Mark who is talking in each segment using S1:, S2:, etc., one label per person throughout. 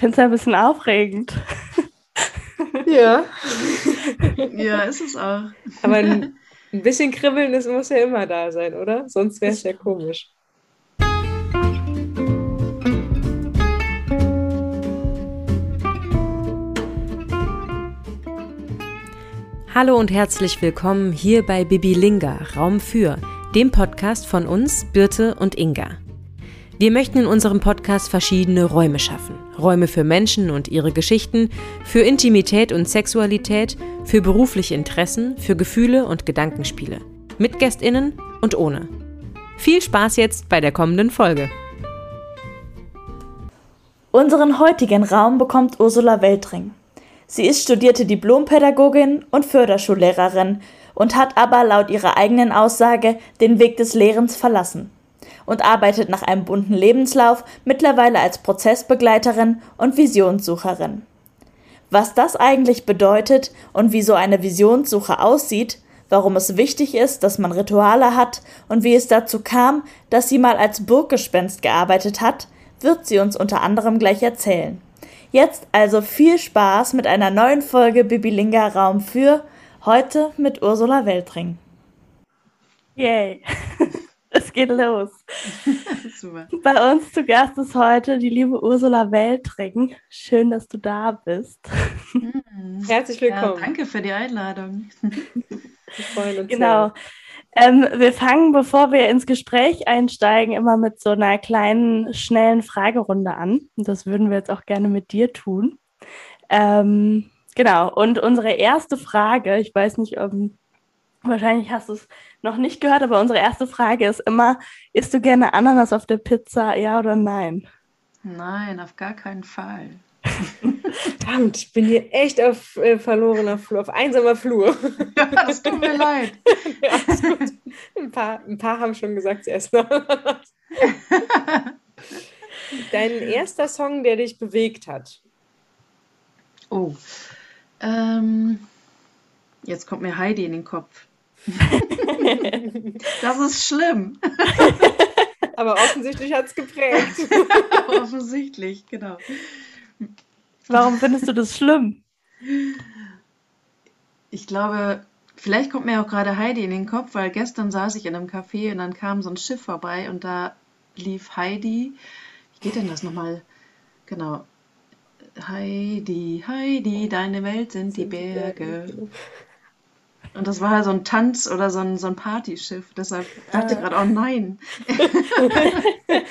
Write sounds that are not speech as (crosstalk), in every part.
S1: finde es ein bisschen aufregend.
S2: Ja. (laughs)
S3: Ja, ist es auch.
S2: Aber ein, (laughs) bisschen Kribbeln das muss ja immer da sein, oder? Sonst wäre es ja komisch. Hallo und herzlich willkommen hier bei Bibilinga, Raum für, dem Podcast von uns, Birte und Inga. Wir möchten in unserem Podcast verschiedene Räume schaffen. Räume für Menschen und ihre Geschichten, für Intimität und Sexualität, für berufliche Interessen, für Gefühle und Gedankenspiele. Mit Gästinnen und ohne. Viel Spaß jetzt bei der kommenden Folge.
S1: Unseren heutigen Raum bekommt Ursula Weltring. Sie ist studierte Diplompädagogin und Förderschullehrerin und hat aber laut ihrer eigenen Aussage den Weg des Lehrens verlassen und arbeitet nach einem bunten Lebenslauf mittlerweile als Prozessbegleiterin und Visionssucherin. Was das eigentlich bedeutet und wie so eine Visionssuche aussieht, warum es wichtig ist, dass man Rituale hat und wie es dazu kam, dass sie mal als Burggespenst gearbeitet hat, wird sie uns unter anderem gleich erzählen. Jetzt also viel Spaß mit einer neuen Folge Bibilinga Raum für heute mit Ursula Weltring. Yay! (laughs) (laughs) Es geht los. (laughs) Super. Bei uns zu Gast ist heute die liebe Ursula Weltring. Schön, dass du da bist.
S2: Mhm. Herzlich willkommen.
S3: Ja, danke für die Einladung. (laughs)
S1: Wir freuen uns. Genau. Ähm, wir fangen, bevor wir ins Gespräch einsteigen, immer mit so einer kleinen, schnellen Fragerunde an. Und das würden wir jetzt auch gerne mit dir tun. Ähm, genau. Und unsere erste Frage, ich weiß nicht, ob Wahrscheinlich hast du es noch nicht gehört, aber unsere erste Frage ist immer, isst du gerne Ananas auf der Pizza, ja oder nein?
S3: Nein, auf gar keinen Fall. (laughs)
S2: Verdammt, ich bin hier echt auf äh, verlorener Flur, auf einsamer Flur. (laughs)
S3: Ja, das tut mir leid. (laughs)
S2: Ja, ein, paar, ein paar haben schon gesagt, sie essen Ananas. Dein erster Song, der dich bewegt hat?
S3: Oh, ähm, jetzt kommt mir Heidi in den Kopf. (laughs) das ist schlimm. (laughs)
S2: Aber offensichtlich hat es geprägt. (laughs)
S3: offensichtlich, genau.
S1: Warum findest du das schlimm?
S3: Ich glaube, vielleicht kommt mir auch gerade Heidi in den Kopf, weil gestern saß ich in einem Café und dann kam so ein Schiff vorbei und da lief Heidi. Wie geht denn das nochmal? Genau. Heidi, Heidi, deine Welt sind die Berge. Und das war halt so ein Tanz oder so ein, so ein Partyschiff. Deshalb dachte ich ah. gerade, oh nein. (laughs)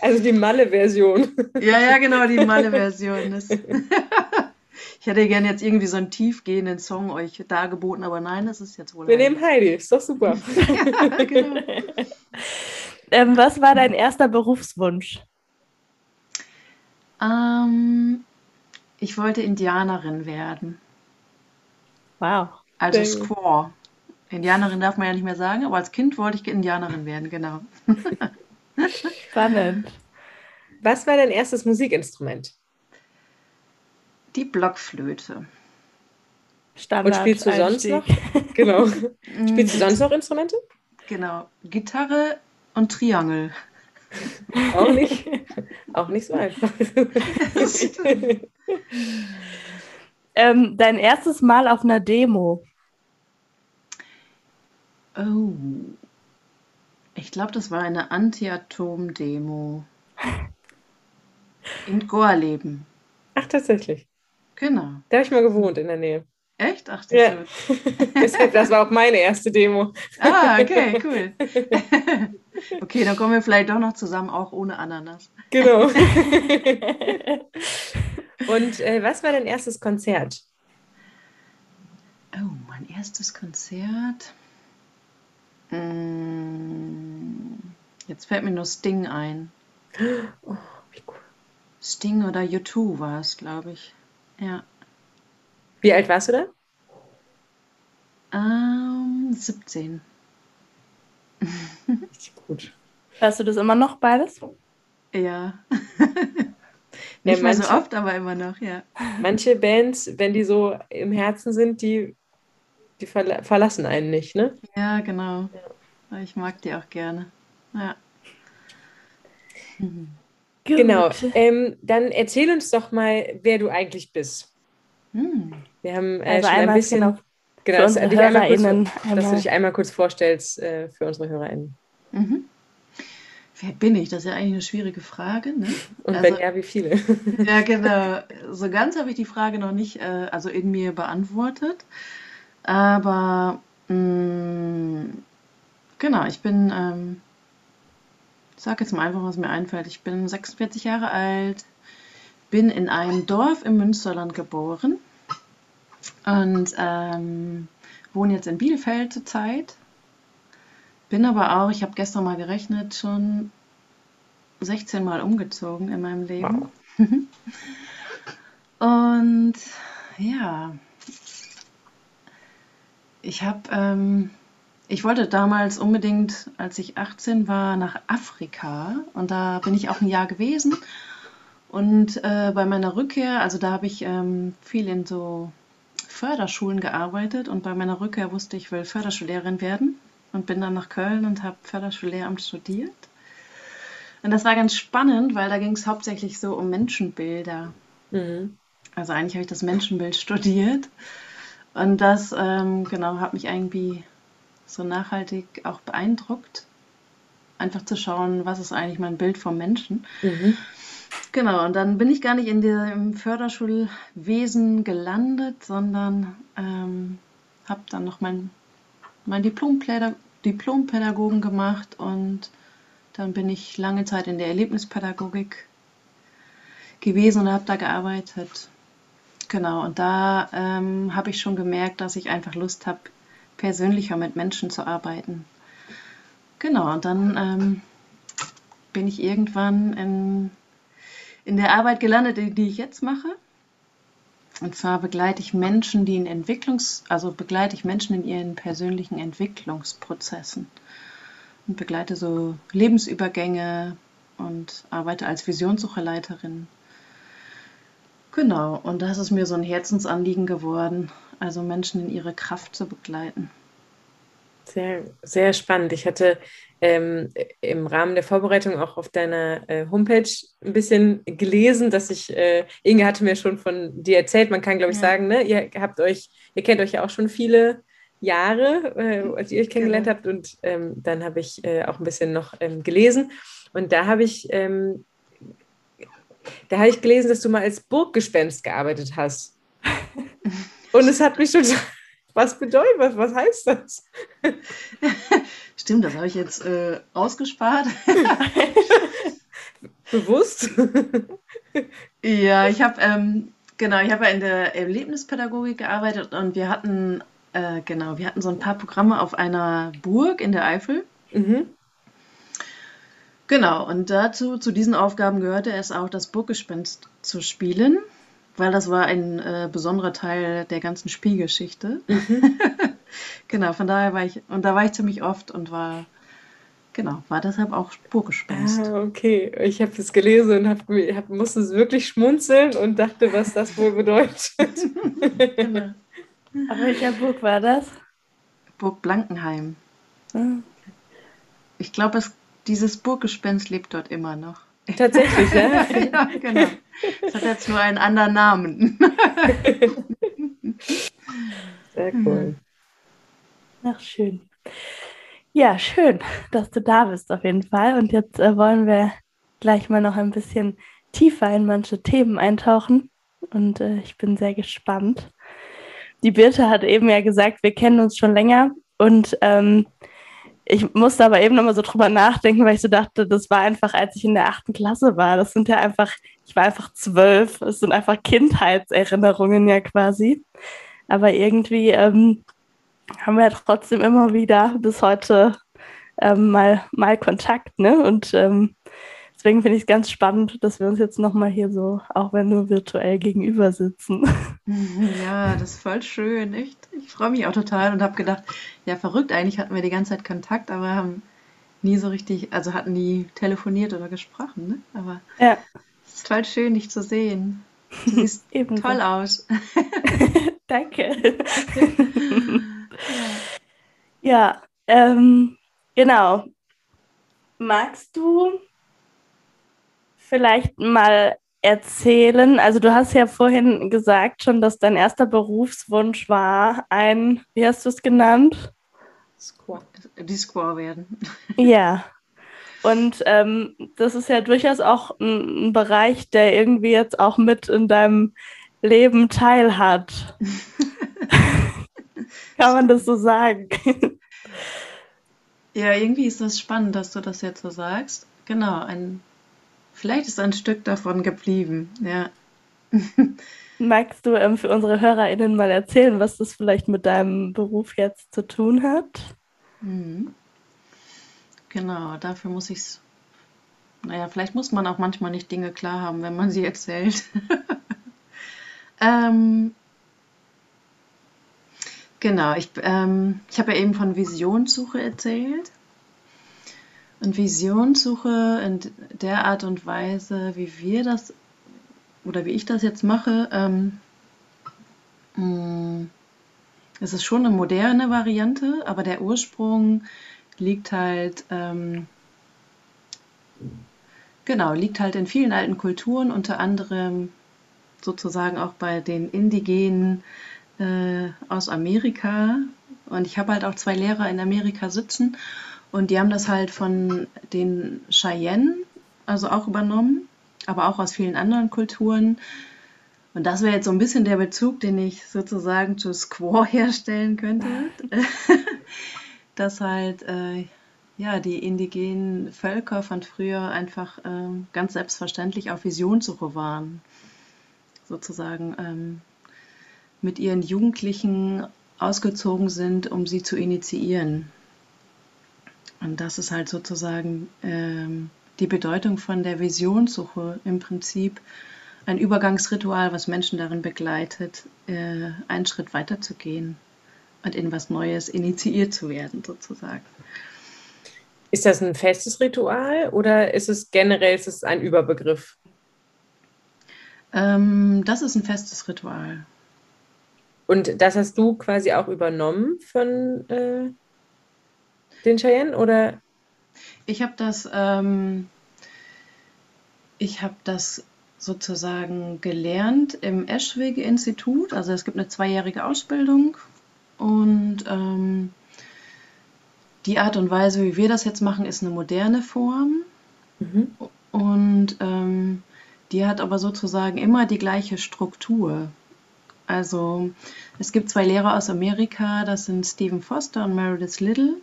S2: also die Malle-Version.
S3: Ja, ja, genau, die Malle-Version. (laughs) ich hätte gerne jetzt irgendwie so einen tiefgehenden Song euch dargeboten, aber nein, das ist jetzt wohl.
S2: Wir nehmen Heidi, ist doch super. (laughs) ja, genau.
S1: ähm, was war dein erster Berufswunsch?
S3: Ähm, ich wollte Indianerin werden.
S1: Wow.
S3: Also Squaw. Indianerin darf man ja nicht mehr sagen, aber als Kind wollte ich Indianerin werden, genau. (laughs)
S1: Spannend.
S2: Was war dein erstes Musikinstrument?
S3: Die Blockflöte.
S2: Standard. Und spielst du sonst noch? (laughs) Genau. spielst du sonst noch Instrumente?
S3: Genau. Gitarre und Triangel.
S2: Auch nicht, auch nicht so einfach. (laughs)
S1: ähm, dein erstes Mal auf einer Demo.
S3: Oh. Ich glaube, das war eine Anti-Atom-Demo. In Gorleben.
S2: Ach, tatsächlich.
S3: Genau.
S2: Da habe ich mal gewohnt in der Nähe.
S3: Echt? Ach,
S2: ja. (laughs) Deshalb, das war auch meine erste Demo.
S3: ah, okay, cool. (laughs) okay, dann kommen wir vielleicht doch noch zusammen, auch ohne Ananas.
S2: Genau. (laughs) Und äh, was war dein erstes Konzert?
S3: Oh, mein erstes Konzert. Mm, jetzt fällt mir nur Sting ein.
S2: Oh, wie cool.
S3: Sting oder U2 war es, glaube ich. Ja.
S2: Wie alt warst du da?
S3: Ähm, 17. (laughs)
S2: Richtig gut.
S1: Hörst du das immer noch beides?
S3: Ja. (laughs) Nicht ja, manche, mehr so oft, aber immer noch, ja.
S2: Manche Bands, wenn die so im Herzen sind, die die verla verlassen einen nicht, ne?
S3: Ja, genau. Ja. Ich mag die auch gerne. Ja.
S1: Mhm.
S2: Gut. Genau. Ähm, dann erzähl uns doch mal, wer du eigentlich bist.
S1: Hm.
S2: Wir haben äh, also schon ein bisschen. Genau, genau dass, dich kurz, dass, du dich einmal kurz vorstellst äh, für unsere HörerInnen.
S3: Mhm. Wer bin ich? Das ist ja eigentlich eine schwierige Frage. Ne?
S2: Und also, wenn ja, wie viele?
S3: ja, genau. So ganz habe ich die Frage noch nicht äh, also in mir beantwortet. Aber mh, mm, genau, ich bin, ähm, ich sage jetzt mal einfach, was mir einfällt. Ich bin 46 Jahre alt, bin in einem Dorf im Münsterland geboren und ähm, wohne jetzt in Bielefeld zurzeit. Bin aber auch, ich habe gestern mal gerechnet, schon 16 Mal umgezogen in meinem Leben. (laughs) Und ja, ich habe, ähm, ich wollte damals unbedingt, als ich 18 war, nach Afrika. Und da bin ich auch ein Jahr gewesen. Und äh, bei meiner Rückkehr, also da habe ich ähm, viel in so Förderschulen gearbeitet. Und bei meiner Rückkehr wusste ich, ich will Förderschullehrerin werden und bin dann nach Köln und habe Förderschullehramt studiert. Und das war ganz spannend, weil da ging es hauptsächlich so um Menschenbilder. Mhm. Also eigentlich habe ich das Menschenbild studiert. Und das, ähm, genau, hat mich irgendwie so nachhaltig auch beeindruckt. Einfach zu schauen, was ist eigentlich mein Bild vom Menschen. Mhm. Genau, und dann bin ich gar nicht in dem Förderschulwesen gelandet, sondern ähm, habe dann noch mein, mein Diplompädag Diplompädagogen gemacht und dann bin ich lange Zeit in der Erlebnispädagogik gewesen und habe da gearbeitet. Genau, und da ähm, habe ich schon gemerkt, dass ich einfach Lust habe, persönlicher mit Menschen zu arbeiten. Genau, und dann ähm, bin ich irgendwann in, in der Arbeit gelandet, die ich jetzt mache. Und zwar begleite ich Menschen, die in Entwicklungs-, also begleite ich Menschen in ihren persönlichen Entwicklungsprozessen und begleite so Lebensübergänge und arbeite als Visionssucherleiterin Genau, und das ist mir so ein Herzensanliegen geworden, also Menschen in ihre Kraft zu begleiten.
S2: Sehr, sehr spannend. Ich hatte ähm, im Rahmen der Vorbereitung auch auf deiner äh, Homepage ein bisschen gelesen, dass ich, äh, Inge hatte mir schon von dir erzählt, man kann, glaube ich, ja. sagen, ne, ihr habt euch, ihr kennt euch ja auch schon viele Jahre, äh, als ihr euch kennengelernt genau. habt und ähm, dann habe ich äh, auch ein bisschen noch ähm, gelesen und da habe ich ähm, da habe ich gelesen, dass du mal als Burggespenst gearbeitet hast. (laughs) Und es hat mich schon. Was bedeutet was? Was heißt das? (laughs)
S3: Stimmt, das habe ich jetzt äh, ausgespart. (laughs)
S2: Bewusst? (laughs)
S3: ja, ich habe ähm, genau, ich habe ja in der Erlebnispädagogik gearbeitet und wir hatten äh, genau, wir hatten so ein paar Programme auf einer Burg in der Eifel. Mhm. Genau, und dazu, zu diesen Aufgaben gehörte es auch, das Burggespenst zu spielen, weil das war ein äh, besonderer Teil der ganzen Spielgeschichte. Mhm. (laughs) genau, von daher war ich, und da war ich ziemlich oft und war, genau, war deshalb auch Burggespenst.
S2: Ah, okay. Ich habe es gelesen und hab, hab, musste es wirklich schmunzeln und dachte, was das wohl bedeutet. (laughs)
S1: genau. (laughs) Aber welcher Burg war das?
S3: Burg Blankenheim. Ah. Ich glaube, es dieses Burggespenst lebt dort immer noch.
S2: Tatsächlich, ja? (laughs)
S3: ja, genau. Es hat jetzt nur einen anderen Namen.
S2: Sehr cool.
S1: Ach, schön. Ja, schön, dass du da bist auf jeden Fall. Und jetzt äh, wollen wir gleich mal noch ein bisschen tiefer in manche Themen eintauchen. Und äh, ich bin sehr gespannt. Die Birte hat eben ja gesagt, wir kennen uns schon länger. Und ähm, ich musste aber eben nochmal so drüber nachdenken, weil ich so dachte, das war einfach, als ich in der achten Klasse war. Das sind ja einfach, ich war einfach zwölf. Das sind einfach Kindheitserinnerungen ja quasi. Aber irgendwie ähm, haben wir ja trotzdem immer wieder bis heute ähm, mal, mal Kontakt, ne? Und ähm, deswegen finde ich es ganz spannend, dass wir uns jetzt nochmal hier so, auch wenn nur virtuell gegenüber sitzen.
S3: Ja, das ist voll schön, echt. Ich freue mich auch total und habe gedacht, ja, verrückt, eigentlich hatten wir die ganze Zeit Kontakt, aber haben nie so richtig, also hatten nie telefoniert oder gesprochen, ne? Aber
S1: ja.
S3: es ist voll schön, dich zu sehen. Du siehst (laughs) toll aus. (laughs)
S1: Danke. ja, (laughs) ja ähm, genau. Magst du vielleicht mal erzählen? Also du hast ja vorhin gesagt schon, dass dein erster Berufswunsch war, ein, wie hast du es genannt?
S3: Squaw. Die Squaw werden. (laughs)
S1: Ja. Und ähm, das ist ja durchaus auch ein, ein, Bereich, der irgendwie jetzt auch mit in deinem Leben teilhat. (laughs) Kann man das so sagen?
S3: Ja, irgendwie ist das spannend, dass du das jetzt so sagst. Genau, ein, vielleicht ist ein Stück davon geblieben, ja. (laughs)
S1: Magst du ähm, für unsere HörerInnen mal erzählen, was das vielleicht mit deinem Beruf jetzt zu tun hat?
S3: Mhm. Genau, dafür muss ich es. Naja, vielleicht muss man auch manchmal nicht Dinge klar haben, wenn man sie erzählt. (laughs) ähm, genau, ich, ähm, ich habe ja eben von Visionssuche erzählt. Und Visionssuche in der Art und Weise, wie wir das oder wie ich das jetzt mache, ähm, mm, es ist schon eine moderne Variante, aber der Ursprung liegt halt, ähm, genau, liegt halt in vielen alten Kulturen, unter anderem sozusagen auch bei den Indigenen äh, aus Amerika. Und ich habe halt auch zwei Lehrer in Amerika sitzen und die haben das halt von den Cheyenne, also auch übernommen, aber auch aus vielen anderen Kulturen. Und das wäre jetzt so ein bisschen der Bezug, den ich sozusagen zu Squaw (laughs) herstellen könnte. (laughs) dass halt äh, ja, die indigenen Völker von früher einfach äh, ganz selbstverständlich auf Visionssuche waren. Sozusagen ähm, mit ihren Jugendlichen ausgezogen sind, um sie zu initiieren. Und das ist halt sozusagen ähm, die Bedeutung von der Visionssuche im Prinzip ein Übergangsritual, was Menschen darin begleitet, äh, einen Schritt weiter zu gehen und in was Neues initiiert zu werden, sozusagen.
S2: Ist das ein festes Ritual oder ist es generell ist es ein Überbegriff?
S3: Ähm, das ist ein festes Ritual.
S2: Und das hast du quasi auch übernommen von äh, den Cheyenne oder?
S3: Ich habe das, ähm, ich habe das sozusagen gelernt im Eschwege-Institut. Also es gibt eine zweijährige Ausbildung und ähm, die Art und Weise, wie wir das jetzt machen, ist eine moderne Form. Mhm. Und ähm, die hat aber sozusagen immer die gleiche Struktur. Also es gibt zwei Lehrer aus Amerika, das sind Stephen Foster und Meredith Little.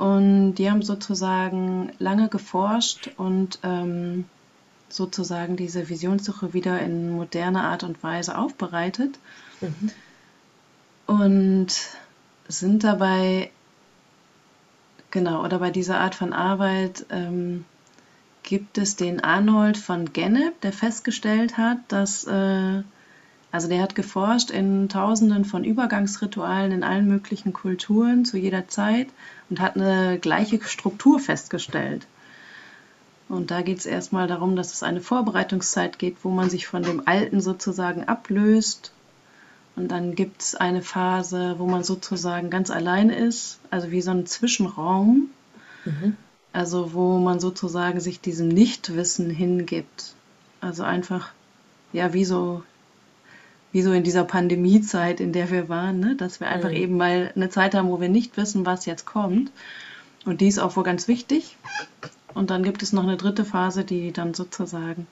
S3: Und die haben sozusagen lange geforscht und ähm, sozusagen diese Visionssuche wieder in moderner Art und Weise aufbereitet. Mhm. Und sind dabei Genau, oder bei dieser Art von Arbeit ähm, gibt es den Arnold von Gennep, der festgestellt hat, dass, äh, also der hat geforscht in tausenden von Übergangsritualen in allen möglichen Kulturen zu jeder Zeit und hat eine gleiche Struktur festgestellt. Und da geht es erstmal darum, dass es eine Vorbereitungszeit gibt, wo man sich von dem Alten sozusagen ablöst und dann gibt es eine Phase, wo man sozusagen ganz allein ist, also wie so ein Zwischenraum. Mhm. Also wo man sozusagen sich diesem Nichtwissen hingibt. Also einfach, ja, wie so, wie so in dieser Pandemiezeit, in der wir waren, ne? dass wir einfach mhm. eben mal eine Zeit haben, wo wir nicht wissen, was jetzt kommt. Und die ist auch wohl ganz wichtig. Und dann gibt es noch eine dritte Phase, die dann sozusagen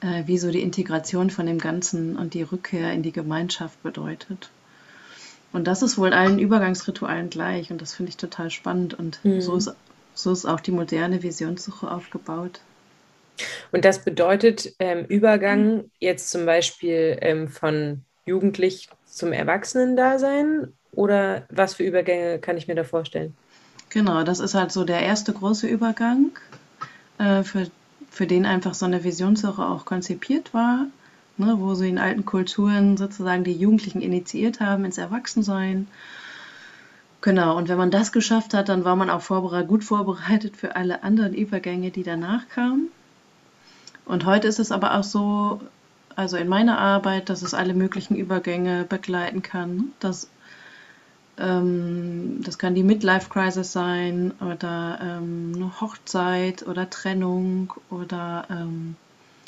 S3: äh, wie so die Integration von dem Ganzen und die Rückkehr in die Gemeinschaft bedeutet. Und das ist wohl allen Übergangsritualen gleich und das finde ich total spannend und mhm. so, ist, so ist auch die moderne Visionssuche aufgebaut.
S2: Und das bedeutet ähm, Übergang jetzt zum Beispiel ähm, von Jugendlich zum Erwachsenen-Dasein oder was für Übergänge kann ich mir da vorstellen?
S3: Genau, das ist halt so der erste große Übergang, äh, für für den einfach so eine Visionssuche auch konzipiert war, ne, wo sie in alten Kulturen sozusagen die Jugendlichen initiiert haben ins Erwachsensein. Genau, und wenn man das geschafft hat, dann war man auch vorbereitet, gut vorbereitet für alle anderen Übergänge, die danach kamen. Und heute ist es aber auch so, also in meiner Arbeit, dass es alle möglichen Übergänge begleiten kann, dass Ähm, das kann die Midlife-Crisis sein oder ähm, eine Hochzeit oder Trennung oder ähm,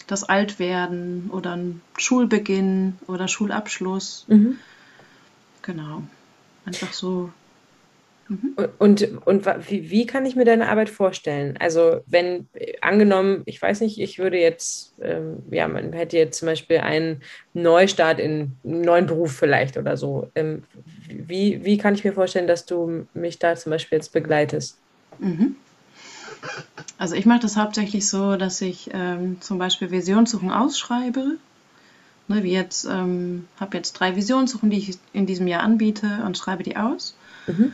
S3: das Altwerden oder ein Schulbeginn oder Schulabschluss. Mhm. Genau. Einfach so
S2: Mhm. Und, und wie, wie, kann ich mir deine Arbeit vorstellen? Also, wenn angenommen, ich weiß nicht, ich würde jetzt, ähm, ja, man hätte jetzt zum Beispiel einen Neustart in einen neuen Beruf vielleicht oder so. Ähm, wie, wie kann ich mir vorstellen, dass du mich da zum Beispiel jetzt begleitest? Mhm.
S3: Also, ich mache das hauptsächlich so, dass ich ähm, zum Beispiel Visionssuchen ausschreibe. Ne, wie jetzt, ähm, habe jetzt drei Visionssuchen, die ich in diesem Jahr anbiete und schreibe die aus. Mhm.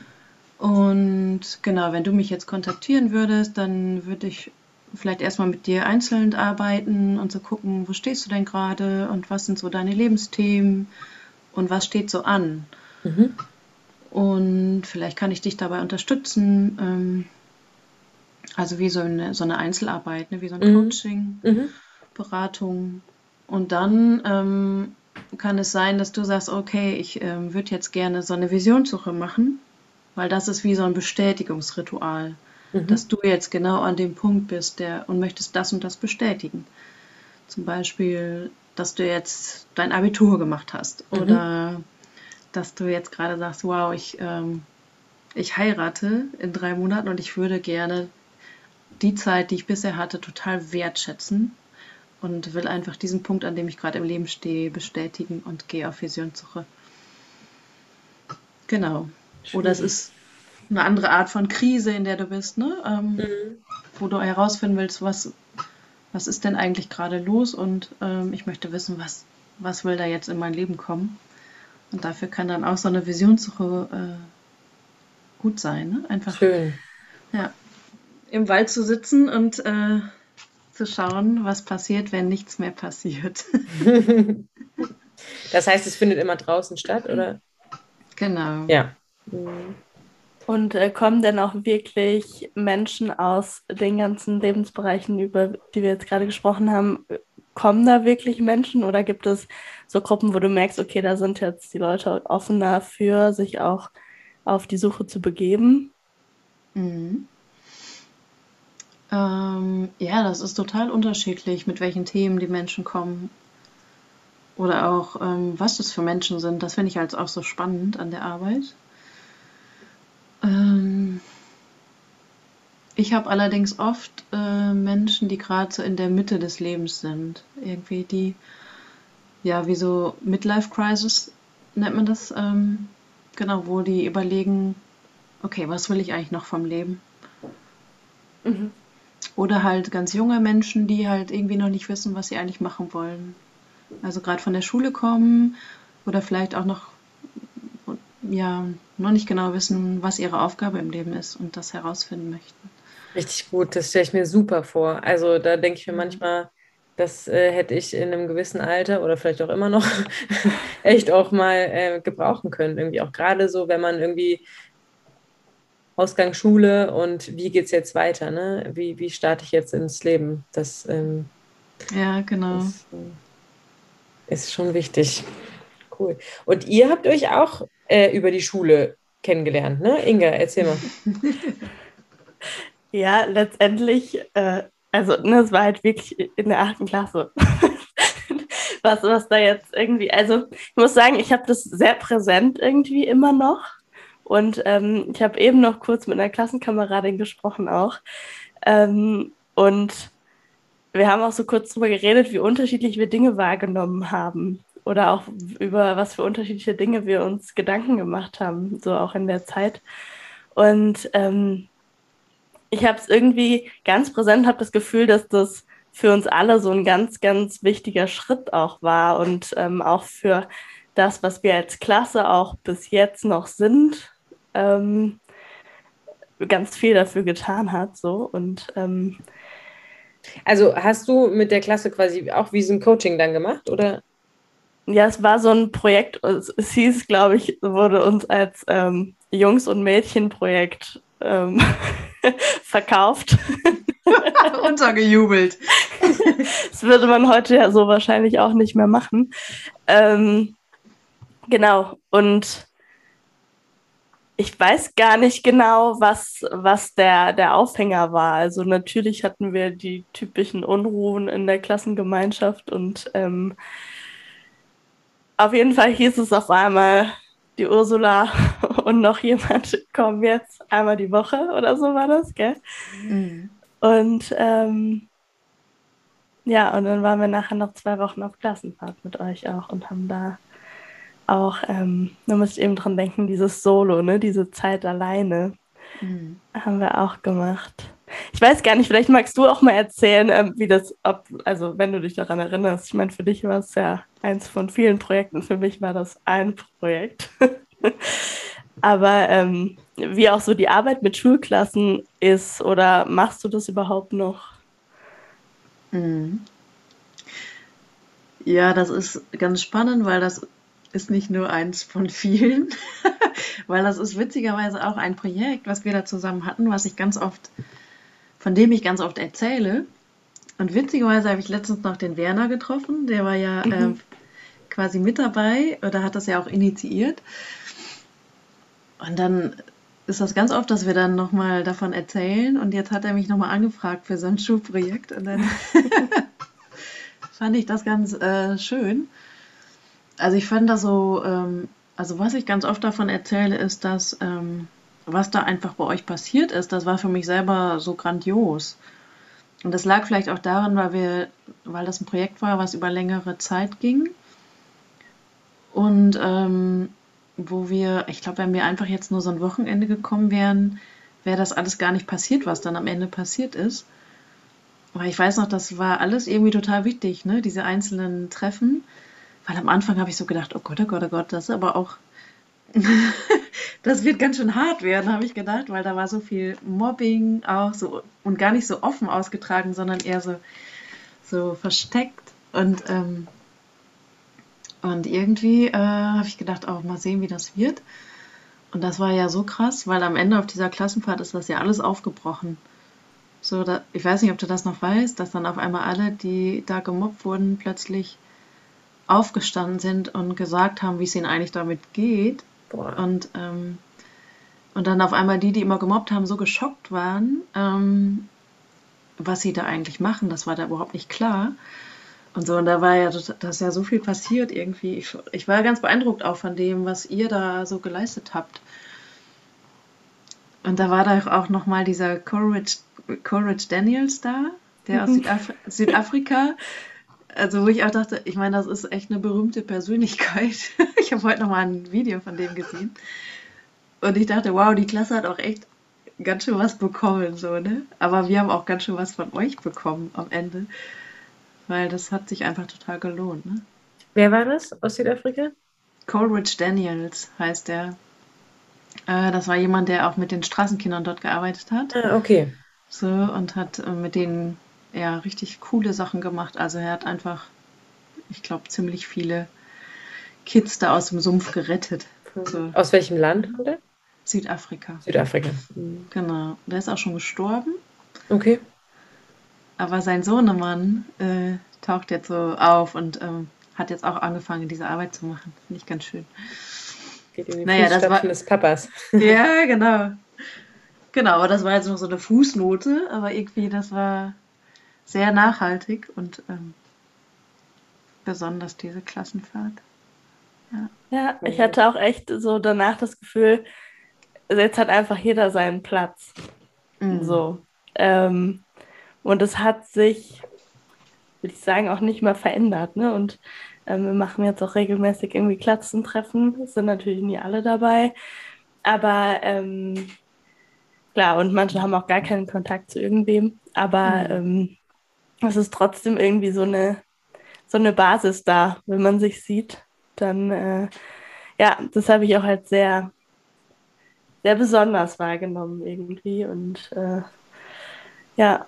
S3: Und genau, wenn du mich jetzt kontaktieren würdest, dann würde ich vielleicht erstmal mit dir einzeln arbeiten und so gucken, wo stehst du denn gerade und was sind so deine Lebensthemen und was steht so an. Mhm. Und vielleicht kann ich dich dabei unterstützen. Ähm, also wie so eine, so eine Einzelarbeit, ne? wie so ein mhm. Coaching, mhm. Beratung. Und dann ähm, kann es sein, dass du sagst, okay, ich ähm, würde jetzt gerne so eine Visionssuche machen weil das ist wie so ein Bestätigungsritual, mhm. dass du jetzt genau an dem Punkt bist der, und möchtest das und das bestätigen. Zum Beispiel, dass du jetzt dein Abitur gemacht hast mhm. oder dass du jetzt gerade sagst, wow, ich, ähm, ich heirate in drei Monaten und ich würde gerne die Zeit, die ich bisher hatte, total wertschätzen und will einfach diesen Punkt, an dem ich gerade im Leben stehe, bestätigen und gehe auf Visionssuche. Genau. Oder es ist eine andere Art von Krise, in der du bist, ne? Ähm, mhm. wo du herausfinden willst, was, was ist denn eigentlich gerade los und ähm, ich möchte wissen, was, was will da jetzt in mein Leben kommen. Und dafür kann dann auch so eine Visionssuche äh, gut sein. Ne? Einfach Schön. Ja, im Wald zu sitzen und äh, zu schauen, was passiert, wenn nichts mehr passiert. (laughs)
S2: das heißt, es findet immer draußen statt, oder?
S3: Genau.
S2: Ja.
S1: Und äh, kommen denn auch wirklich Menschen aus den ganzen Lebensbereichen, über die wir jetzt gerade gesprochen haben, kommen da wirklich Menschen oder gibt es so Gruppen, wo du merkst, okay, da sind jetzt die Leute offener für, sich auch auf die Suche zu begeben?
S3: Mhm. Ähm, ja, das ist total unterschiedlich, mit welchen Themen die Menschen kommen. Oder auch, ähm, was das für Menschen sind. Das finde ich halt auch so spannend an der Arbeit. Ähm, ich habe allerdings oft äh, Menschen, die gerade so in der Mitte des Lebens sind. Irgendwie die, ja, wie so Midlife Crisis nennt man das. Ähm, genau, wo die überlegen, okay, was will ich eigentlich noch vom Leben? Mhm. Oder halt ganz junge Menschen, die halt irgendwie noch nicht wissen, was sie eigentlich machen wollen. Also gerade von der Schule kommen oder vielleicht auch noch ja, noch nicht genau wissen, was ihre Aufgabe im Leben ist und das herausfinden möchten.
S2: Richtig gut, das stelle ich mir super vor. Also da denke ich mir mhm. manchmal, das äh, hätte ich in einem gewissen Alter oder vielleicht auch immer noch (laughs) echt auch mal äh, gebrauchen können. Irgendwie auch gerade so, wenn man irgendwie Ausgang Schule und wie geht es jetzt weiter, ne? Wie, wie starte ich jetzt ins Leben? Das ähm,
S3: ja, genau.
S2: Das, äh, ist schon wichtig. Cool. Und ihr habt euch auch äh, über die Schule kennengelernt, ne? Inga, erzähl mal. (laughs)
S1: ja, letztendlich, äh, also ne, es war halt wirklich in der achten Klasse. (laughs) was, was da jetzt irgendwie, also ich muss sagen, ich habe das sehr präsent irgendwie immer noch. Und ähm, ich habe eben noch kurz mit einer Klassenkameradin gesprochen auch. Ähm, und wir haben auch so kurz darüber geredet, wie unterschiedlich wir Dinge wahrgenommen haben oder auch über was für unterschiedliche Dinge wir uns Gedanken gemacht haben, so auch in der Zeit. Und ähm, ich habe es irgendwie ganz präsent, habe das Gefühl, dass das für uns alle so ein ganz, ganz wichtiger Schritt auch war und ähm, auch für das, was wir als Klasse auch bis jetzt noch sind, ähm, ganz viel dafür getan hat. So und ähm,
S2: also hast du mit der Klasse quasi auch wie so ein Coaching dann gemacht oder?
S1: Ja, es war so ein Projekt, es, hieß, glaube ich, wurde uns als ähm, Jungs- und Mädchenprojekt ähm, (laughs) verkauft. (laughs) (laughs)
S3: Untergejubelt.
S1: das würde man heute ja so wahrscheinlich auch nicht mehr machen. Ähm, genau, und ich weiß gar nicht genau, was, was der, der Aufhänger war. Also natürlich hatten wir die typischen Unruhen in der Klassengemeinschaft und ähm, auf jeden Fall hieß es auf einmal, die Ursula (laughs) und noch jemand kommen jetzt einmal die Woche oder so war das, gell? Mhm. Und ähm, ja, und dann waren wir nachher noch zwei Wochen auf Klassenfahrt mit euch auch und haben da auch, ähm, da muss ich eben dran denken, dieses Solo, ne, diese Zeit alleine, mhm. haben wir auch gemacht. Ich weiß gar nicht, vielleicht magst du auch mal erzählen, ähm, wie das, ob, also wenn du dich daran erinnerst, ich meine, für dich war es ja eins von vielen Projekten, für mich war das ein Projekt. (laughs) Aber ähm, wie auch so die Arbeit mit Schulklassen ist oder machst du das überhaupt noch?
S3: Mhm. Ja, das ist ganz spannend, weil das ist nicht nur eins von vielen, (laughs) weil das ist witzigerweise auch ein Projekt, was wir da zusammen hatten, was ich ganz oft, von dem ich ganz oft erzähle. Und witzigerweise habe ich letztens noch den Werner getroffen, der war ja mhm. äh, quasi mit dabei oder hat das ja auch initiiert. Und dann ist das ganz oft, dass wir dann nochmal davon erzählen. Und jetzt hat er mich nochmal angefragt für sein Schulprojekt. Und dann (laughs) fand ich das ganz äh, schön. Also ich fand das so, ähm, also was ich ganz oft davon erzähle, ist, dass ähm, was da einfach bei euch passiert ist, das war für mich selber so grandios. Und das lag vielleicht auch daran, weil wir, weil das ein Projekt war, was über längere Zeit ging. Und ähm, wo wir, ich glaube, wenn wir einfach jetzt nur so ein Wochenende gekommen wären, wäre das alles gar nicht passiert, was dann am Ende passiert ist. Aber ich weiß noch, das war alles irgendwie total wichtig, ne? diese einzelnen Treffen. Weil am Anfang habe ich so gedacht, oh Gott, oh Gott, oh Gott, das ist aber auch, (laughs) das wird ganz schön hart werden, habe ich gedacht, weil da war so viel Mobbing auch so und gar nicht so offen ausgetragen, sondern eher so, so versteckt. Und ähm, und irgendwie äh, habe ich gedacht, auch mal sehen, wie das wird. Und das war ja so krass, weil am Ende auf dieser Klassenfahrt ist das ja alles aufgebrochen. So, da, ich weiß nicht, ob du das noch weißt, dass dann auf einmal alle, die da gemobbt wurden, plötzlich aufgestanden sind und gesagt haben, wie es ihnen eigentlich damit geht. Boah. Und, ähm, und dann auf einmal die, die immer gemobbt haben, so geschockt waren, ähm, was sie da eigentlich machen. Das war da überhaupt nicht klar. Und so, und da war ja, da ist ja so viel passiert irgendwie. Ich, ich war ganz beeindruckt auch von dem, was ihr da so geleistet habt. Und da war da auch nochmal dieser Courage, Courage Daniels da, der aus Südaf Südafrika. (laughs) Also wo ich auch dachte, ich meine, das ist echt eine berühmte Persönlichkeit. (laughs) ich habe heute nochmal ein Video von dem gesehen. Und ich dachte, wow, die Klasse hat auch echt ganz schön was bekommen, so, ne? Aber wir haben auch ganz schön was von euch bekommen am Ende weil das hat sich einfach total gelohnt. Ne?
S2: Wer war das aus Südafrika?
S3: Coleridge Daniels heißt der. Äh, das war jemand, der auch mit den Straßenkindern dort gearbeitet hat.
S2: Ah, okay.
S3: So, und hat äh, mit denen ja richtig coole Sachen gemacht. Also er hat einfach, ich glaube, ziemlich viele Kids da aus dem Sumpf gerettet.
S2: So. Aus welchem Land
S3: oder? Südafrika.
S2: Südafrika.
S3: Mhm. Genau. Der ist auch schon gestorben.
S2: Okay.
S3: Aber sein Sohnemann äh, taucht jetzt so auf und ähm, hat jetzt auch angefangen, diese Arbeit zu machen. Finde ich ganz schön.
S2: Geht in die naja, das war, des Papas. (laughs)
S3: Ja, (laughs) genau. Genau, aber das war jetzt noch so eine Fußnote, aber irgendwie, das war sehr nachhaltig und ähm, besonders diese Klassenfahrt.
S1: Ja. ja, ich hatte auch echt so danach das Gefühl, jetzt hat einfach jeder seinen Platz. Mhm. So. Ähm, und es hat sich, würde ich sagen, auch nicht mal verändert. Ne? Und ähm, wir machen jetzt auch regelmäßig irgendwie Klassentreffen. Es sind natürlich nie alle dabei. Aber ähm, klar, und manche haben auch gar keinen Kontakt zu irgendwem. Aber mhm. Es ist trotzdem irgendwie so eine, so eine Basis da, wenn man sich sieht. Dann, äh, ja, das habe ich auch als sehr, sehr besonders wahrgenommen irgendwie. Und äh, ja,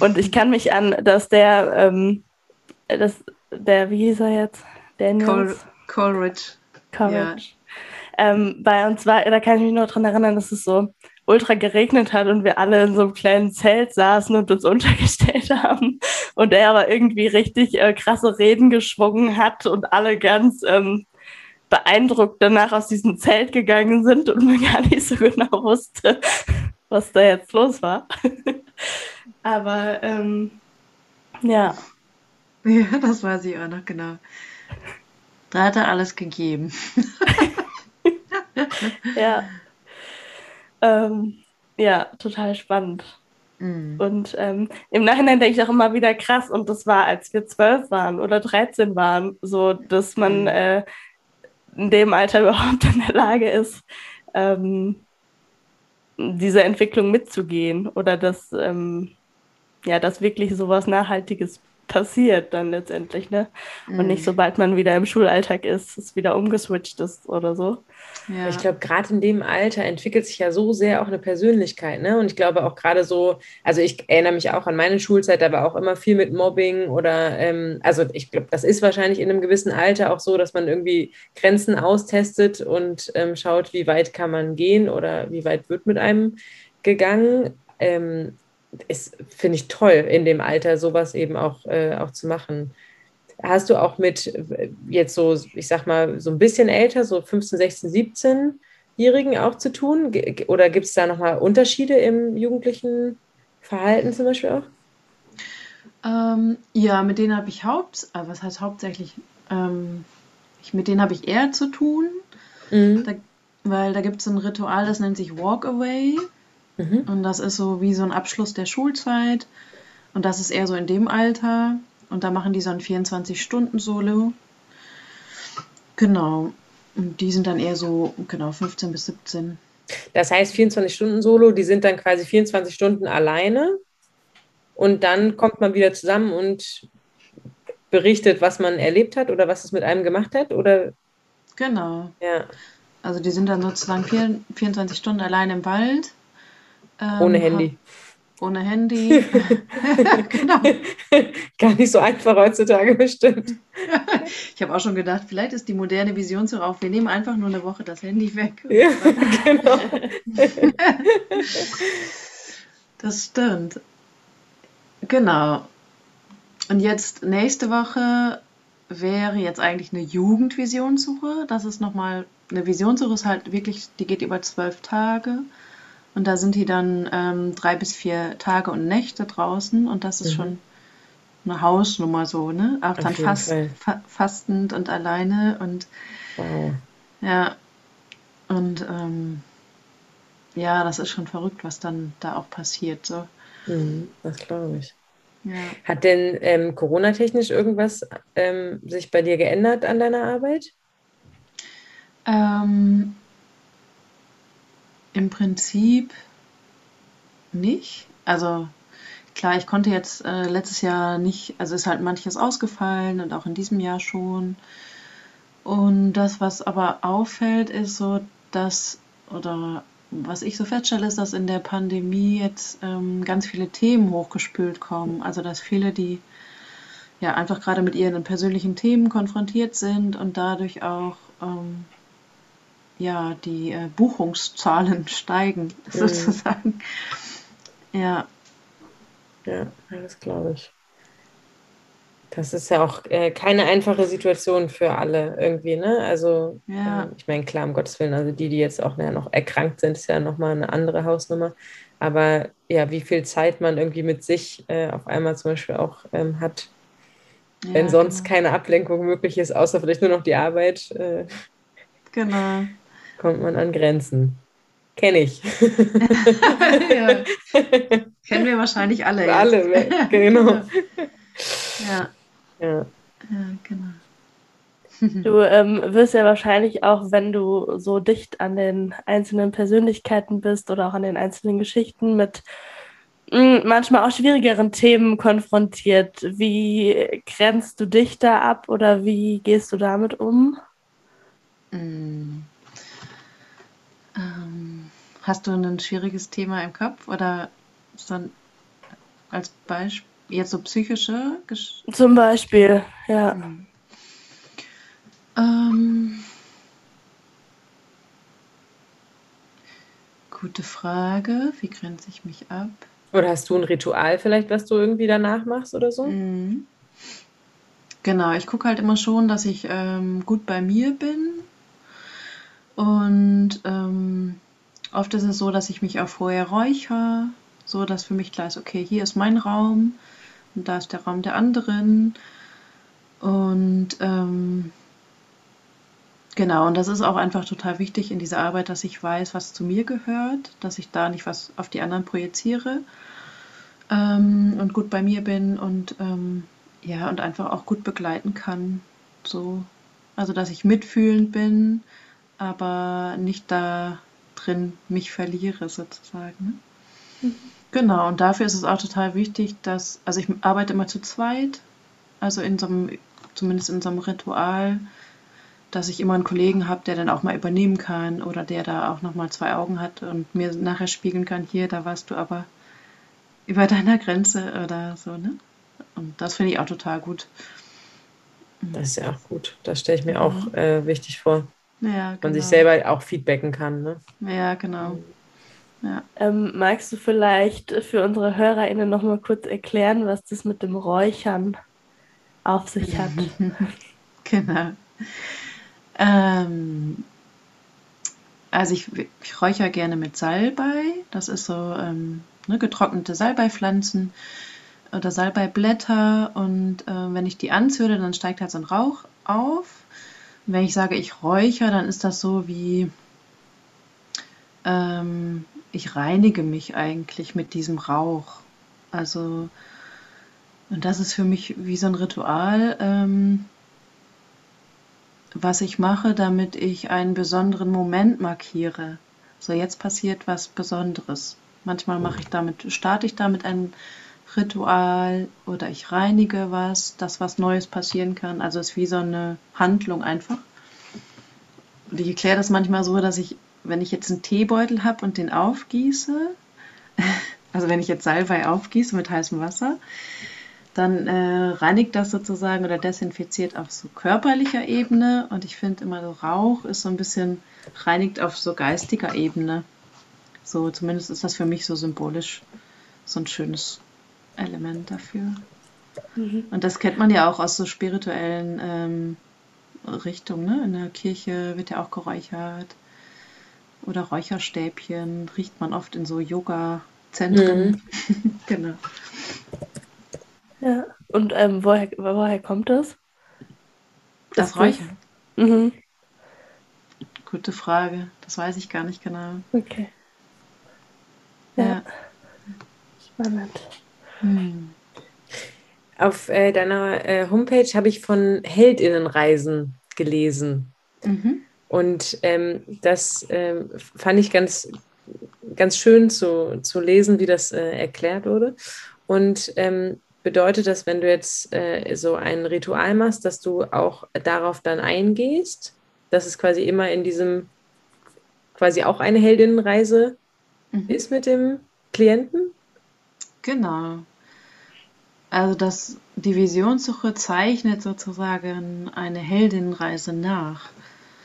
S1: und ich kann mich an, dass der, ähm, das, der, wie hieß er jetzt?
S3: Daniels? Col Coleridge.
S1: Coleridge. Ja. Ähm, bei uns war, da kann ich mich nur daran erinnern, dass es so ultra geregnet hat und wir alle in so einem kleinen Zelt saßen und uns (laughs) untergestellt haben. Und er aber irgendwie richtig äh, krasse Reden geschwungen hat und alle ganz, ähm, beeindruckt danach aus diesem Zelt gegangen sind und man (laughs) gar nicht so genau wusste, was da jetzt los war. (laughs) Aber ähm, ja.
S3: Ja, das weiß ich auch noch genau. Da hat er alles gegeben.
S1: ja. Ähm, ja, total spannend. Mhm. Und ähm, im Nachhinein denke ich auch immer wieder krass, und das war, als wir zwölf waren oder 13 waren, so dass man mhm. äh, in dem Alter (laughs) überhaupt in der Lage ist, ähm, diese Entwicklung mitzugehen oder dass, ähm, ja, dass wirklich sowas Nachhaltiges passiert dann letztendlich, ne? Mhm. Und nicht mhm. sobald man wieder im Schulalltag ist, es wieder umgeswitcht ist oder so.
S2: Ja. Ich glaube, gerade in dem Alter entwickelt sich ja so sehr auch eine Persönlichkeit, ne? Und ich glaube auch gerade so, also ich erinnere mich auch an meine Schulzeit, da war auch immer viel mit Mobbing oder, ähm, also ich glaube, das ist wahrscheinlich in einem gewissen Alter auch so, dass man irgendwie Grenzen austestet und ähm, schaut, wie weit kann man gehen oder wie weit wird mit einem gegangen. Ähm, ist, finde ich toll, in dem Alter sowas eben auch, äh, auch zu machen. Hast du auch mit jetzt so, ich sag mal, so ein bisschen älter, so 15, 16, 17-Jährigen auch zu tun? Oder gibt es da nochmal Unterschiede im jugendlichen Verhalten zum Beispiel auch?
S3: Ähm, ja, mit denen habe ich haupt, äh, was heißt hauptsächlich, ähm, ich, mit denen habe ich eher zu tun, mhm. da, weil da gibt es ein Ritual, das nennt sich Walk Away. Mhm. Und das ist so wie so ein Abschluss der Schulzeit. Und das ist eher so in dem Alter. Und da machen die so ein 24-Stunden-Solo. Genau. Und die sind dann eher so, genau, 15 bis 17.
S2: Das heißt, 24-Stunden-Solo, die sind dann quasi 24 Stunden alleine. Und dann kommt man wieder zusammen und berichtet, was man erlebt hat oder was es mit einem gemacht hat? Oder?
S3: Genau.
S2: Ja.
S3: Also die sind dann sozusagen 24 Stunden allein im Wald
S2: ähm, ohne Handy.
S3: Ohne Handy. (laughs) (laughs)
S2: genau. Gar nicht so einfach heutzutage bestimmt. (laughs)
S3: ich habe auch schon gedacht, vielleicht ist die moderne Vision so auf, wir nehmen einfach nur eine Woche das Handy weg. Ja, genau. das stimmt. Genau. Und jetzt nächste Woche wäre jetzt eigentlich eine Jugendvisionssuche. Das ist nochmal, eine Visionssuche ist halt wirklich, die geht über zwölf Tage. Und da sind die dann ähm, drei bis vier Tage und Nächte draußen und das ist mhm. schon eine Hausnummer so, ne? Auch dann fast, fa fastend und alleine und wow. ja. Und ähm, ja, das ist schon verrückt, was dann da auch passiert. So.
S2: Mhm, das glaube ich. Ja. Hat denn ähm, Corona-technisch irgendwas ähm, sich bei dir geändert an deiner Arbeit?
S3: Ähm, im Prinzip nicht. Also klar, ich konnte jetzt äh, letztes Jahr nicht, also ist halt manches ausgefallen und auch in diesem Jahr schon. Und das, was aber auffällt, ist so, dass, oder was ich so feststelle, ist, dass in der Pandemie jetzt ähm, ganz viele Themen hochgespült kommen. Also dass viele, die ja einfach gerade mit ihren persönlichen Themen konfrontiert sind und dadurch auch ähm, ja, die äh, Buchungszahlen (laughs) steigen, mhm. sozusagen. Ja.
S2: Ja, das glaube ich. Das ist ja auch äh, keine einfache Situation für alle irgendwie, ne? Also, ja. äh, ich meine, klar, um Gottes Willen, also die, die jetzt auch ja, noch erkrankt sind, ist ja nochmal eine andere Hausnummer. Aber ja, wie viel Zeit man irgendwie mit sich äh, auf einmal zum Beispiel auch ähm, hat, ja, wenn sonst genau. keine Ablenkung möglich ist, außer vielleicht nur noch die Arbeit. Äh,
S3: genau
S2: kommt man an Grenzen. Kenne ich. (laughs)
S3: ja. Kennen wir wahrscheinlich alle.
S2: Jetzt. Alle, genau. (laughs)
S3: ja.
S2: Ja.
S3: Ja, genau.
S1: Du ähm, wirst ja wahrscheinlich auch, wenn du so dicht an den einzelnen Persönlichkeiten bist oder auch an den einzelnen Geschichten mit mh, hm, manchmal auch schwierigeren Themen konfrontiert. Wie grenzt du dich da ab oder wie gehst du damit um?
S3: Mm. Ähm, hast du ein schwieriges Thema im Kopf oder so als Beispiel jetzt so psychische? Gesch
S1: Zum Beispiel, ja.
S3: Hm. Ähm, gute Frage. Wie grenze ich mich ab?
S2: Oder hast du ein Ritual vielleicht, was du irgendwie danach machst oder so?
S3: Mhm. Genau, ich gucke halt immer schon, dass ich ähm, gut bei mir bin Und ähm, oft ist es so, dass ich mich auch vorher räuchere, so dass für mich klar ist, okay, hier ist mein Raum und da ist der Raum der anderen. Und ähm, genau, und das ist auch einfach total wichtig in dieser Arbeit, dass ich weiß, was zu mir gehört, dass ich da nicht was auf die anderen projiziere ähm, und gut bei mir bin und ähm, ja, und einfach auch gut begleiten kann. So. Also dass ich mitfühlend bin, aber nicht da drin mich verliere sozusagen. Mhm. Genau, und dafür ist es auch total wichtig, dass, also ich arbeite immer zu zweit, also in so einem, zumindest in so einem Ritual, dass ich immer einen Kollegen habe, der dann auch mal übernehmen kann oder der da auch nochmal zwei Augen hat und mir nachher spiegeln kann, hier, da warst du aber über deiner Grenze oder so, ne? Und das finde ich auch total gut.
S2: Das ist ja auch gut. Das stelle ich mir auch äh, wichtig vor.
S3: Ja, genau.
S2: Man sich selber auch feedbacken kann, ne?
S3: Ja, genau. Ja.
S4: Ähm, magst du vielleicht für unsere HörerInnen noch mal kurz erklären, was das mit dem Räuchern auf sich hat? (laughs)
S3: genau. Ähm, also ich, ich räuchere gerne mit Salbei. Das ist so ähm, ne, getrocknete Salbeipflanzen oder Salbeiblätter. Und äh, wenn ich die anzünde, dann steigt halt so ein Rauch auf. Und wenn ich sage, ich räuchere, dann ist das so wie, ähm, ich reinige mich eigentlich mit diesem Rauch. Also, und das ist für mich wie so ein Ritual, ähm, was ich mache, damit ich einen besonderen Moment markiere. So, jetzt passiert was Besonderes. Manchmal mache ich damit, starte ich damit ein Ritual oder ich reinige was, dass was Neues passieren kann. Also es ist wie so eine Handlung einfach. Und ich erkläre das manchmal so, dass ich, wenn ich jetzt einen Teebeutel habe und den aufgieße, (laughs) also wenn ich jetzt Salbei aufgieße mit heißem Wasser, dann äh, reinigt das sozusagen oder desinfiziert auf so körperlicher Ebene. Und ich finde immer, so Rauch ist so ein bisschen reinigt auf so geistiger Ebene. So, zumindest ist das für mich so symbolisch so ein schönes Element dafür. Mhm. Und das kennt man ja auch aus so spirituellen ähm, Richtungen. Ne? In der Kirche wird ja auch geräuchert. Oder Räucherstäbchen riecht man oft in so Yoga-Zentren. Mhm. (laughs) genau.
S4: Ja, und ähm, woher, woher kommt das?
S3: Das, das Räuchern? Mhm. Gute Frage. Das weiß ich gar nicht genau.
S4: Okay. Ja. Spannend. Hm.
S2: Auf äh, deiner äh, Homepage habe ich von Heldinnenreisen gelesen. Mhm. Und ähm, das ähm, fand ich ganz, ganz schön zu, zu lesen, wie das äh, erklärt wurde. Und ähm, bedeutet das, wenn du jetzt äh, so ein Ritual machst, dass du auch darauf dann eingehst, dass es quasi immer in diesem, quasi auch eine Heldinnenreise mhm. ist mit dem Klienten?
S3: Genau. Also das, die Visionssuche zeichnet sozusagen eine Heldinnenreise nach.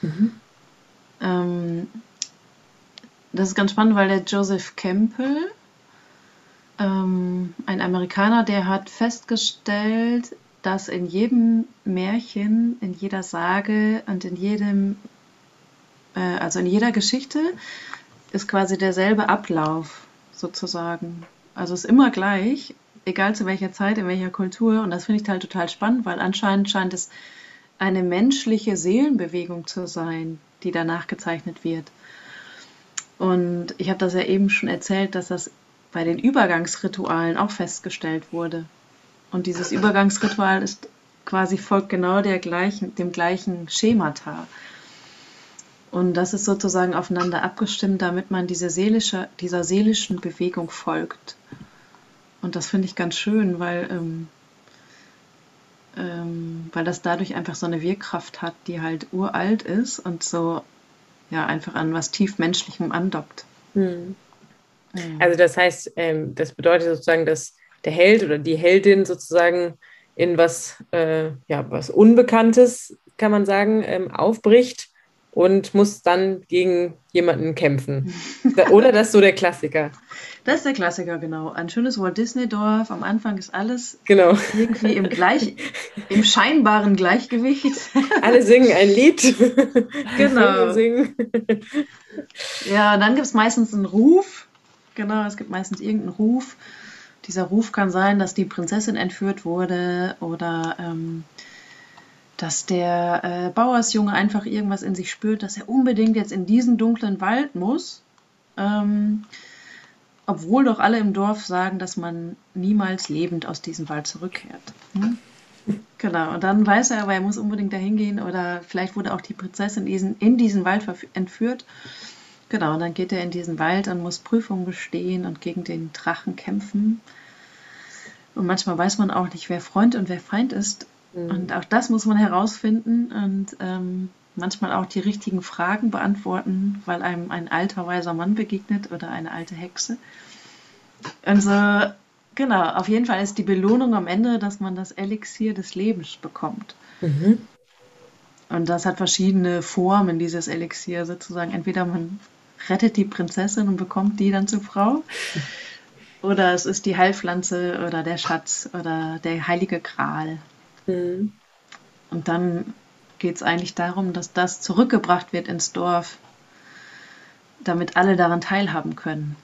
S3: Mhm. Ähm, das ist ganz spannend, weil der Joseph Campbell, ähm, ein Amerikaner, der hat festgestellt, dass in jedem Märchen, in jeder Sage und in jedem, äh, also in jeder Geschichte ist quasi derselbe Ablauf sozusagen. Also ist immer gleich, egal zu welcher Zeit, in welcher Kultur. Und das finde ich halt total spannend, weil anscheinend scheint es eine menschliche Seelenbewegung zu sein, die danach gezeichnet wird. Und ich habe das ja eben schon erzählt, dass das bei den Übergangsritualen auch festgestellt wurde. Und dieses Übergangsritual ist quasi folgt genau der gleichen, dem gleichen Schemata. Und das ist sozusagen aufeinander abgestimmt, damit man diese seelische, dieser seelischen Bewegung folgt. Und das finde ich ganz schön, weil, ähm, ähm, weil das dadurch einfach so eine Wirkkraft hat, die halt uralt ist und so ja einfach an was tiefmenschlichem andockt. Hm.
S2: Also das heißt, ähm, das bedeutet sozusagen, dass der Held oder die Heldin sozusagen in was, äh, ja, was Unbekanntes, kann man sagen, ähm, aufbricht und muss dann gegen jemanden kämpfen. Oder das ist so der Klassiker. (laughs)
S3: Das ist der Klassiker, genau. Ein schönes Walt Disney-Dorf. Am Anfang ist alles genau. irgendwie im, gleich, im scheinbaren Gleichgewicht. (laughs)
S2: Alle singen ein Lied. (laughs)
S3: Genau. Singen. Ja, dann gibt es meistens einen Ruf. Genau, es gibt meistens irgendeinen Ruf. Dieser Ruf kann sein, dass die Prinzessin entführt wurde oder ähm, dass der äh, Bauersjunge einfach irgendwas in sich spürt, dass er unbedingt jetzt in diesen dunklen Wald muss. Ähm, obwohl doch alle im Dorf sagen, dass man niemals lebend aus diesem Wald zurückkehrt. Hm? Genau, und dann weiß er aber, er muss unbedingt dahin gehen oder vielleicht wurde auch die Prinzessin in diesen Wald entführt. Genau, und dann geht er in diesen Wald und muss Prüfungen bestehen und gegen den Drachen kämpfen. Und manchmal weiß man auch nicht, wer Freund und wer Feind ist. Mhm. Und auch das muss man herausfinden und ähm, manchmal auch die richtigen Fragen beantworten, weil einem ein alter, weiser Mann begegnet oder eine alte Hexe. Und so, genau, auf jeden Fall ist die Belohnung am Ende, dass man das Elixier des Lebens bekommt. Mhm. Und das hat verschiedene Formen, dieses Elixier sozusagen. Entweder man rettet die Prinzessin und bekommt die dann zur Frau. Oder es ist die Heilpflanze oder der Schatz oder der heilige Gral. Mhm. Und dann geht es eigentlich darum, dass das zurückgebracht wird ins Dorf, damit alle daran teilhaben können.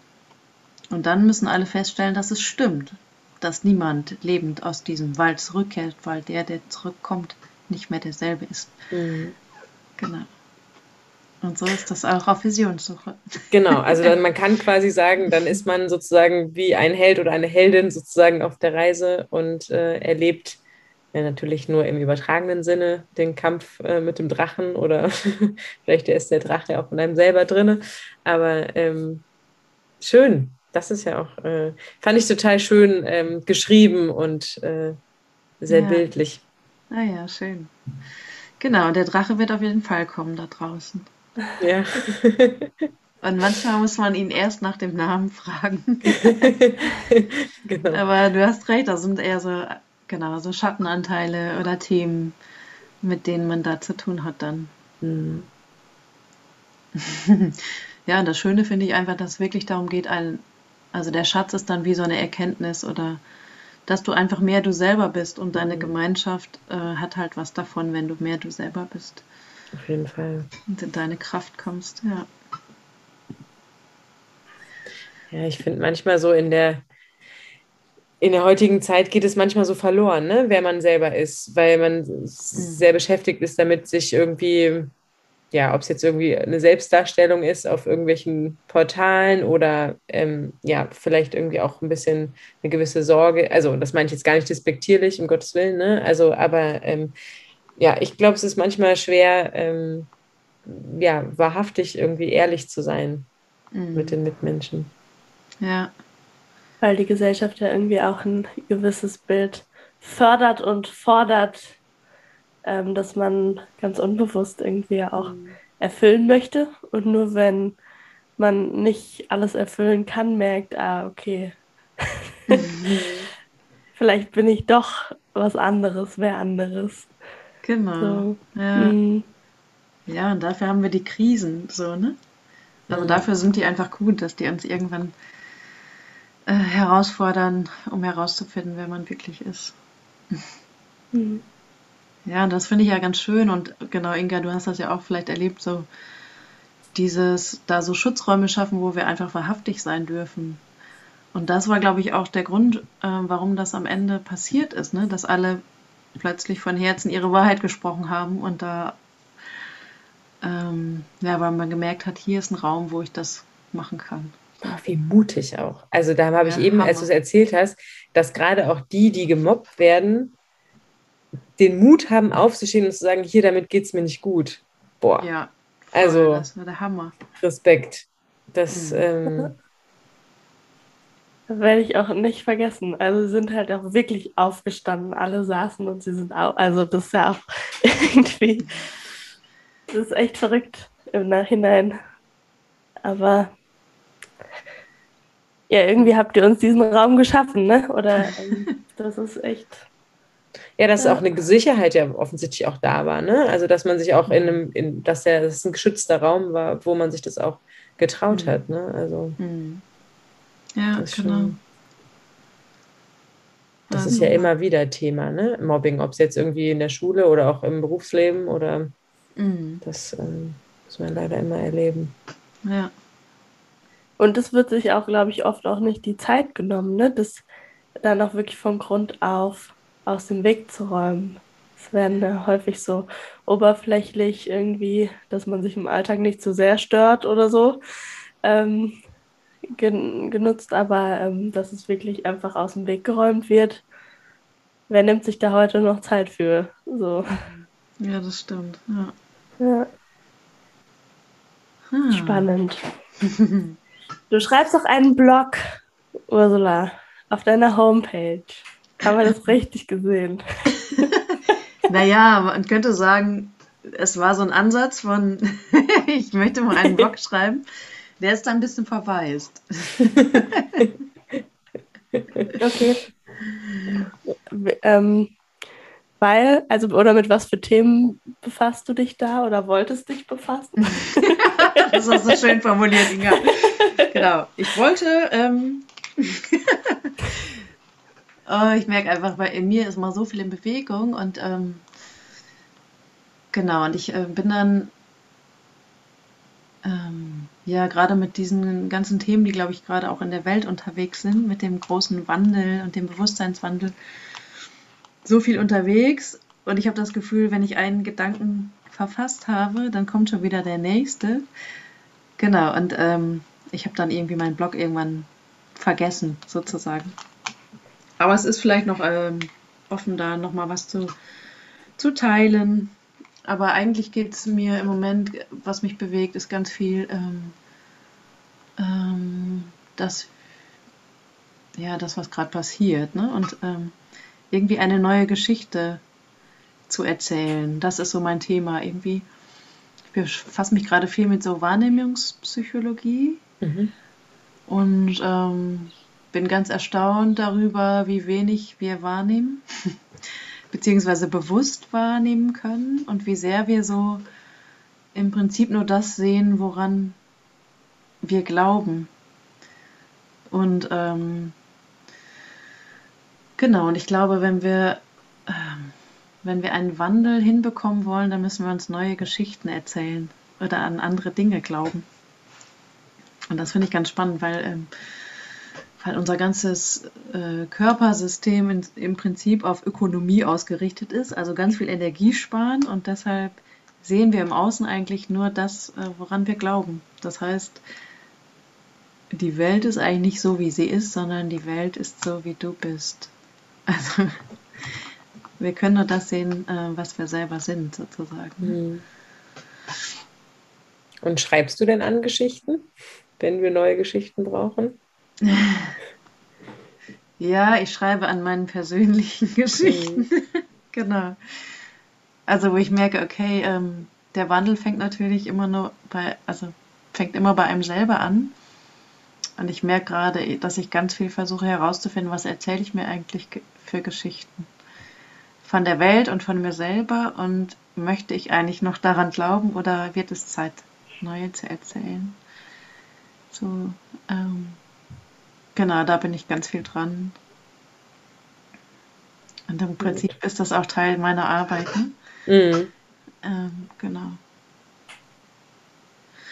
S3: Und dann müssen alle feststellen, dass es stimmt, dass niemand lebend aus diesem Wald zurückkehrt, weil der, der zurückkommt, nicht mehr derselbe ist. Mhm. Genau. Und so ist das auch auf Visionssuche.
S2: Genau, also dann, (laughs) man kann quasi sagen, dann ist man sozusagen wie ein Held oder eine Heldin sozusagen auf der Reise und äh, erlebt ja, natürlich nur im übertragenen Sinne den Kampf äh, mit dem Drachen oder (laughs) vielleicht ist der Drache auch in einem selber drin. Aber ähm, schön, das ist ja auch, äh, fand ich total schön ähm, geschrieben und äh, sehr ja. bildlich.
S3: Ah ja, schön. Genau, der Drache wird auf jeden Fall kommen da draußen.
S2: Ja. (laughs)
S3: Und manchmal muss man ihn erst nach dem Namen fragen. (laughs) genau. Aber du hast recht, da sind eher so Genau, so Schattenanteile oder Themen, mit denen man da zu tun hat dann. Mhm. (laughs) ja, und das Schöne finde ich einfach, dass es wirklich darum geht, ein, also der Schatz ist dann wie so eine Erkenntnis oder dass du einfach mehr du selber bist und deine mhm. Gemeinschaft äh, hat halt was davon, wenn du mehr du selber bist.
S2: Auf jeden Fall.
S3: Und in deine Kraft kommst, ja.
S2: Ja, ich finde manchmal so in der in der heutigen Zeit geht es manchmal so verloren, ne? wer man selber ist, weil man sehr beschäftigt ist damit, sich irgendwie, ja, ob es jetzt irgendwie eine Selbstdarstellung ist auf irgendwelchen Portalen oder ähm, ja, vielleicht irgendwie auch ein bisschen eine gewisse Sorge, also das meine ich jetzt gar nicht despektierlich, um Gottes Willen, ne? Also, aber ähm, ja, ich glaube, es ist manchmal schwer, ähm, ja, wahrhaftig irgendwie ehrlich zu sein mhm. mit den Mitmenschen.
S3: Ja,
S4: weil die Gesellschaft ja irgendwie auch ein gewisses Bild fördert und fordert, ähm, dass man ganz unbewusst irgendwie auch mhm. erfüllen möchte. Und nur wenn man nicht alles erfüllen kann, merkt, ah, okay, mhm. (laughs) vielleicht bin ich doch was anderes, wer anderes.
S3: Genau. So. Ja. Mhm. ja, und dafür haben wir die Krisen, so, ne? Also mhm. dafür sind die einfach gut, dass die uns irgendwann äh, herausfordern, um herauszufinden, wer man wirklich ist. Mhm. Ja, das finde ich ja ganz schön. Und genau, Inga, du hast das ja auch vielleicht erlebt, so dieses, da so Schutzräume schaffen, wo wir einfach wahrhaftig sein dürfen. Und das war, glaube ich, auch der Grund, äh, warum das am Ende passiert ist, ne? dass alle plötzlich von Herzen ihre Wahrheit gesprochen haben und da, ähm, ja, weil man gemerkt hat, hier ist ein Raum, wo ich das machen kann.
S2: Ach, wie mutig auch. Also da habe ich eben, Hammer. als du es erzählt hast, dass gerade auch die, die gemobbt werden, den Mut haben, aufzustehen und zu sagen, hier, damit geht es mir nicht gut. Boah.
S3: Ja.
S2: Voll, also,
S3: das war der Hammer.
S2: Respekt. Das, mhm. ähm, (laughs)
S4: das werde ich auch nicht vergessen. Also sie sind halt auch wirklich aufgestanden. Alle saßen und sie sind auch, also das ist ja auch (laughs) irgendwie, das ist echt verrückt im Nachhinein. Aber ja, irgendwie habt ihr uns diesen Raum geschaffen, ne? Oder ähm, (laughs) das ist echt.
S2: Ja, dass ja. auch eine Sicherheit ja offensichtlich auch da war, ne? Also dass man sich auch in einem, in, dass der, das ein geschützter Raum war, wo man sich das auch getraut mhm. hat, ne? Also mhm.
S3: ja, genau. Schon,
S2: das ist ja immer wieder Thema, ne? Mobbing, ob es jetzt irgendwie in der Schule oder auch im Berufsleben oder mhm. das ähm, muss man leider immer erleben.
S3: Ja.
S1: Und es wird sich auch, glaube ich, oft auch nicht die Zeit genommen, ne? das dann auch wirklich von Grund auf aus dem Weg zu räumen. Es werden ja häufig so oberflächlich irgendwie, dass man sich im Alltag nicht zu sehr stört oder so, ähm, gen genutzt, aber ähm, dass es wirklich einfach aus dem Weg geräumt wird. Wer nimmt sich da heute noch Zeit für? So.
S3: Ja, das stimmt. Ja.
S1: ja. Hm. Spannend. (laughs) Du schreibst auch einen Blog, Ursula, auf deiner Homepage. Haben wir das richtig gesehen? (laughs)
S3: naja, man könnte sagen, es war so ein Ansatz von, (laughs) ich möchte mal einen Blog schreiben. Der ist dann ein bisschen verwaist. (laughs)
S1: okay. Ähm, weil, also, oder mit was für Themen befasst du dich da oder wolltest dich befassen?
S3: das ist so schön formuliert, Inga. (laughs) Genau. Ich wollte, ähm, (laughs) oh, ich merke einfach, weil in mir ist mal so viel in Bewegung und ähm, genau, und ich äh, bin dann ähm, ja gerade mit diesen ganzen Themen, die glaube ich gerade auch in der Welt unterwegs sind, mit dem großen Wandel und dem Bewusstseinswandel, so viel unterwegs und ich habe das Gefühl, wenn ich einen Gedanken verfasst habe, dann kommt schon wieder der nächste. Genau, und ähm, ich habe dann irgendwie meinen Blog irgendwann vergessen, sozusagen. Aber es ist vielleicht noch ähm, offen, da nochmal was zu, zu teilen. Aber eigentlich geht es mir im Moment, was mich bewegt, ist ganz viel, ähm, ähm, das, ja, das, was gerade passiert. Ne? Und ähm, irgendwie eine neue Geschichte zu erzählen. Das ist so mein Thema. Irgendwie, ich befasse mich gerade viel mit so Wahrnehmungspsychologie mhm. und ähm, bin ganz erstaunt darüber, wie wenig wir wahrnehmen, (laughs) beziehungsweise bewusst wahrnehmen können und wie sehr wir so im Prinzip nur das sehen, woran wir glauben. Und ähm, Genau, und ich glaube, wenn wir, ähm, wenn wir einen Wandel hinbekommen wollen, dann müssen wir uns neue Geschichten erzählen oder an andere Dinge glauben. Und das finde ich ganz spannend, weil, ähm, weil unser ganzes äh, Körpersystem in, im Prinzip auf Ökonomie ausgerichtet ist, also ganz viel Energie sparen und deshalb sehen wir im Außen eigentlich nur das, äh, woran wir glauben. Das heißt, die Welt ist eigentlich nicht so, wie sie ist, sondern die Welt ist so, wie du bist. Also (laughs) wir können nur das sehen, äh, was wir selber sind, sozusagen. Mhm.
S2: Und schreibst du denn an Geschichten, wenn wir neue Geschichten brauchen? (laughs)
S3: Ja, ich schreibe an meinen persönlichen (laughs) Geschichten. Mhm. (laughs) genau. Also wo ich merke, okay, ähm, der Wandel fängt natürlich immer nur bei, also fängt immer bei einem selber an. Und ich merke gerade, dass ich ganz viel versuche herauszufinden, was erzähle ich mir eigentlich für Geschichten von der Welt und von mir selber und möchte ich eigentlich noch daran glauben oder wird es Zeit, neue zu erzählen? So, ähm, genau, da bin ich ganz viel dran. Und im Prinzip ist das auch Teil meiner Arbeit. Ne? Mhm. Ähm, genau.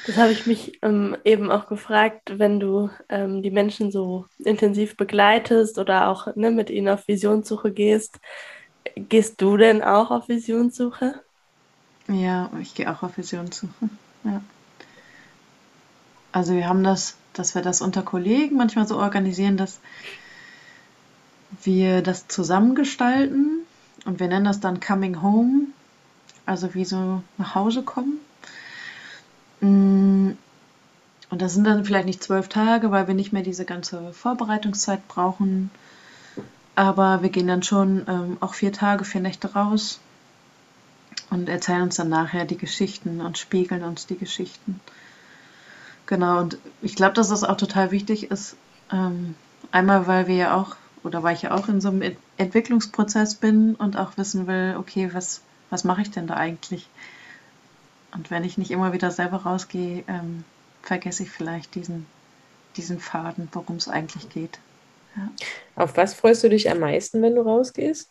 S1: Das habe ich mich ähm, eben auch gefragt, wenn du ähm, die Menschen so intensiv begleitest oder auch ne, mit ihnen auf Visionssuche gehst. Gehst du denn auch auf Visionssuche?
S3: Ja, ich gehe auch auf Visionssuche. Ja. Also wir haben das, dass wir das unter Kollegen manchmal so organisieren, dass wir das zusammengestalten und wir nennen das dann Coming Home, also wie so nach Hause kommen. Mm, und das sind dann vielleicht nicht zwölf Tage, weil wir nicht mehr diese ganze Vorbereitungszeit brauchen. Aber wir gehen dann schon ähm, auch vier Tage, vier Nächte raus und erzählen uns dann nachher die Geschichten und spiegeln uns die Geschichten. Genau, und ich glaube, dass das auch total wichtig ist. Ähm, einmal, weil wir ja auch oder weil ich ja auch in so einem Entwicklungsprozess bin und auch wissen will, okay, was, was mache ich denn da eigentlich? Und wenn ich nicht immer wieder selber rausgehe, ähm, vergesse ich vielleicht diesen, diesen Faden, worum es eigentlich geht.
S2: Ja. Auf was freust du dich am meisten, wenn du rausgehst?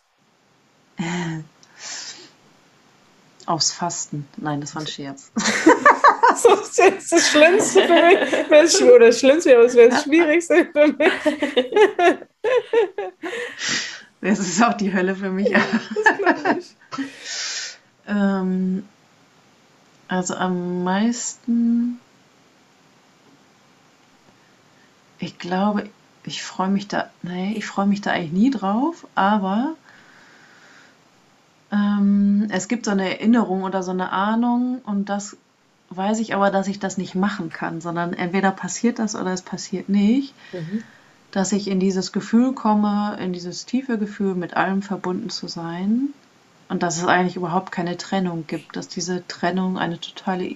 S3: Aufs Fasten. Nein, das war ein Scherz. (laughs)
S2: das ist das Schlimmste für mich. Oder das Schlimmste, aber es wäre das Schwierigste für mich.
S3: Das ist auch die Hölle für mich. ähm, also am meisten, ich glaube, ich freue mich da, nee, ich freue mich da eigentlich nie drauf, aber ähm, es gibt so eine Erinnerung oder so eine Ahnung und das weiß ich aber, dass ich das nicht machen kann, sondern entweder passiert das oder es passiert nicht. Mhm. Dass ich in dieses Gefühl komme, in dieses tiefe Gefühl, mit allem verbunden zu sein und dass es eigentlich überhaupt keine Trennung gibt, dass diese Trennung eine totale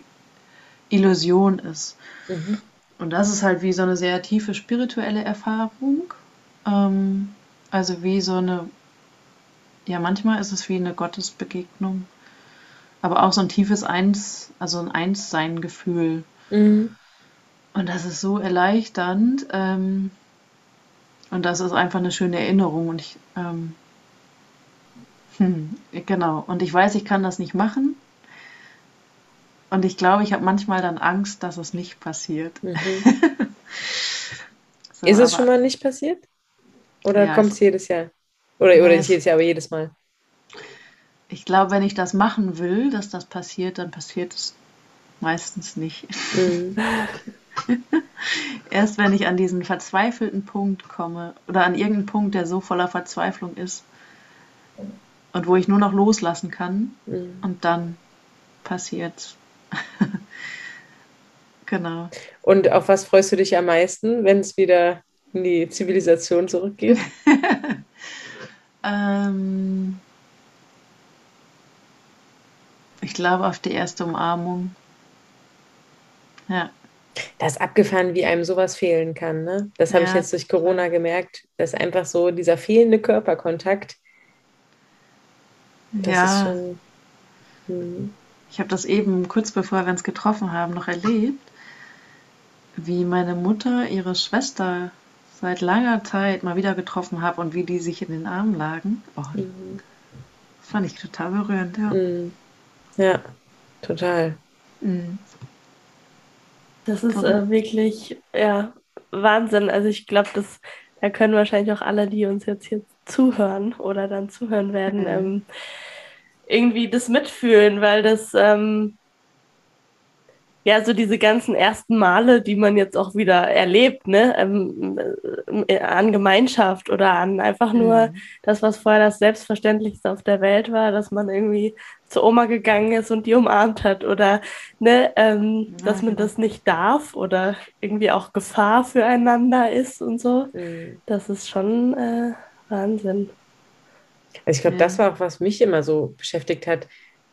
S3: Illusion ist. Mhm. Und das ist halt wie so eine sehr tiefe spirituelle Erfahrung. Ähm, also wie so eine, ja, manchmal ist es wie eine Gottesbegegnung aber auch so ein tiefes Eins, also ein Einssein-Gefühl. Mhm. Und das ist so erleichternd. Ähm, und das ist einfach eine schöne Erinnerung. Und ich, ähm, hm, genau. Und ich weiß, ich kann das nicht machen. Und ich glaube, ich habe manchmal dann Angst, dass es nicht passiert. Mhm. (laughs)
S2: so, ist es schon mal nicht passiert? Oder ja, kommt es jedes Jahr? Oder, oder nicht jedes Jahr, aber jedes Mal?
S3: Ich glaube, wenn ich das machen will, dass das passiert, dann passiert es meistens nicht. Mhm. (laughs) Erst wenn ich an diesen verzweifelten Punkt komme oder an irgendeinen Punkt, der so voller Verzweiflung ist und wo ich nur noch loslassen kann mhm. und dann passiert. (laughs) genau.
S2: Und auf was freust du dich am meisten, wenn es wieder in die Zivilisation zurückgeht? (laughs)
S3: ähm, ich glaube auf die erste Umarmung. Ja.
S2: Das ist abgefahren, wie einem sowas fehlen kann. Ne? Das habe ja. ich jetzt durch Corona gemerkt, dass einfach so dieser fehlende Körperkontakt.
S3: Das ja. ist schon. Hm. Ich habe das eben kurz bevor wir uns getroffen haben noch erlebt, wie meine Mutter ihre Schwester seit langer Zeit mal wieder getroffen hat und wie die sich in den Armen lagen. Oh, mhm. Das fand ich total berührend, ja. Mhm.
S2: Ja, total. Mhm.
S1: Das ist äh, wirklich ja, Wahnsinn. Also ich glaube, das da können wahrscheinlich auch alle, die uns jetzt hier zuhören oder dann zuhören werden, mhm. ähm, irgendwie das mitfühlen, weil das ähm, ja, so diese ganzen ersten Male, die man jetzt auch wieder erlebt, ne, ähm, äh, an Gemeinschaft oder an einfach nur mhm. das, was vorher das Selbstverständlichste auf der Welt war, dass man irgendwie zur Oma gegangen ist und die umarmt hat oder, ne, ähm, ja, dass man genau. das nicht darf oder irgendwie auch Gefahr füreinander ist und so. Mhm. Das ist schon äh, Wahnsinn.
S2: Also ich glaube, ja. das war auch, was mich immer so beschäftigt hat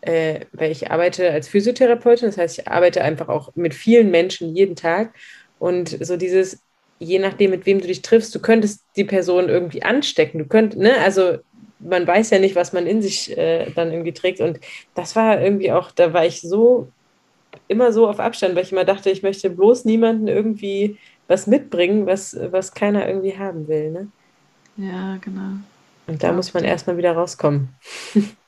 S2: äh, weil ich arbeite als Physiotherapeutin, das heißt, ich arbeite einfach auch mit vielen Menschen jeden Tag. Und so dieses, je nachdem, mit wem du dich triffst, du könntest die Person irgendwie anstecken. Du könntest, ne, also man weiß ja nicht, was man in sich äh, dann irgendwie trägt. Und das war irgendwie auch, da war ich so immer so auf Abstand, weil ich immer dachte, ich möchte bloß niemanden irgendwie was mitbringen, was, was keiner irgendwie haben will. Ne?
S3: Ja, genau.
S2: Und da muss man erstmal wieder rauskommen. (laughs)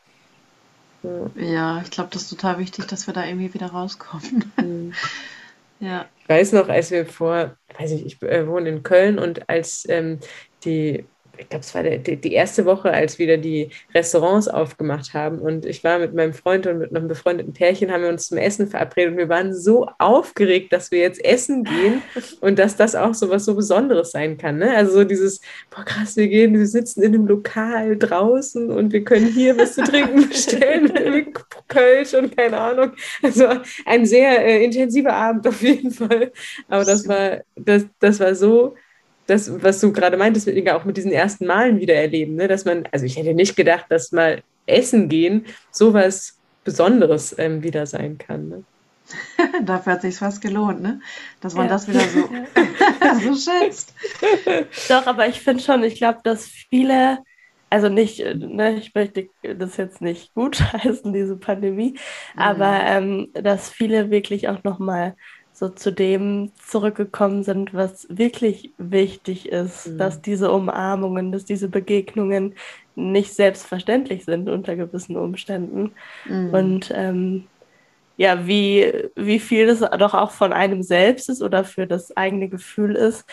S3: Ja, ich glaube, das ist total wichtig, dass wir da irgendwie wieder rauskommen. Mhm. (laughs)
S2: ja. Ich weiß noch, als wir vor, weiß ich, ich äh, wohne in Köln und als ähm, die ich glaube, es war der, die erste Woche, als wieder die Restaurants aufgemacht haben. Und ich war mit meinem Freund und mit einem befreundeten Pärchen, haben wir uns zum Essen verabredet. Und wir waren so aufgeregt, dass wir jetzt essen gehen (laughs) und dass das auch so was so Besonderes sein kann. Ne? Also so dieses, boah krass, wir gehen, wir sitzen in einem Lokal draußen und wir können hier was zu trinken (laughs) bestellen, (laughs) Kölsch und keine Ahnung. Also ein sehr äh, intensiver Abend auf jeden Fall. Aber das war, das, das war so das, was du gerade meintest, wir auch mit diesen ersten Malen wieder erleben, ne? dass man, also ich hätte nicht gedacht, dass mal Essen gehen sowas Besonderes ähm, wieder sein kann. Ne? (laughs)
S3: Dafür hat sich fast gelohnt, ne? Dass man ja. das wieder so, (laughs) (laughs) so schätzt.
S1: Doch, aber ich finde schon, ich glaube, dass viele, also nicht, ne, ich möchte das jetzt nicht gut heißen, diese Pandemie, mhm. aber ähm, dass viele wirklich auch nochmal so zu dem zurückgekommen sind, was wirklich wichtig ist, mhm. dass diese Umarmungen, dass diese Begegnungen nicht selbstverständlich sind unter gewissen Umständen. Mhm. Und ähm, ja, wie, wie viel das doch auch von einem selbst ist oder für das eigene Gefühl ist,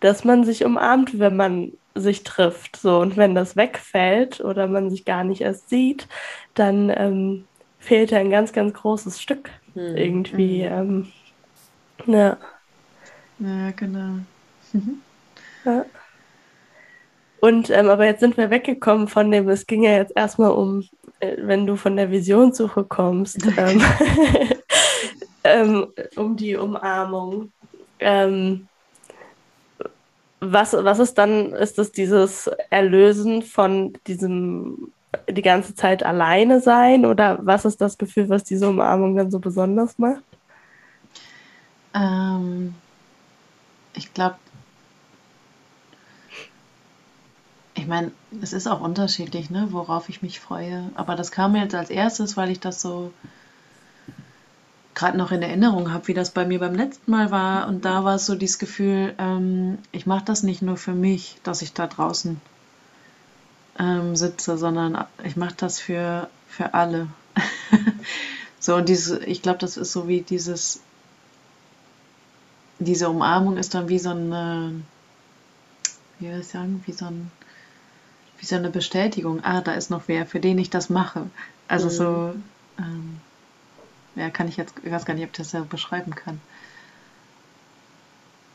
S1: dass man sich umarmt, wenn man sich trifft. So, und wenn das wegfällt oder man sich gar nicht erst sieht, dann ähm, fehlt ein ganz, ganz großes Stück mhm. irgendwie. Mhm. Ähm, ja.
S3: Ja, genau.
S1: ja. Und ähm, aber jetzt sind wir weggekommen von dem, es ging ja jetzt erstmal um, äh, wenn du von der Visionssuche kommst, (laughs) ähm, (laughs) ähm, um die Umarmung. Ähm, was, was ist dann, ist das dieses Erlösen von diesem die ganze Zeit alleine sein oder was ist das Gefühl, was diese Umarmung dann so besonders macht?
S3: Ähm, ich glaube, ich meine, es ist auch unterschiedlich, ne, worauf ich mich freue. Aber das kam mir jetzt als erstes, weil ich das so gerade noch in Erinnerung habe, wie das bei mir beim letzten Mal war. Und da war es so dieses Gefühl, ähm, ich mache das nicht nur für mich, dass ich da draußen ähm, sitze, sondern ich mache das für, für alle. (laughs) so, und diese, ich glaube, das ist so wie dieses diese Umarmung ist dann wie so eine, wie soll ich sagen, wie so, ein, wie so eine Bestätigung. Ah, da ist noch wer, für den ich das mache. Also mhm. so, ähm, ja, kann ich jetzt, ich weiß gar nicht, ob ich das ja beschreiben kann.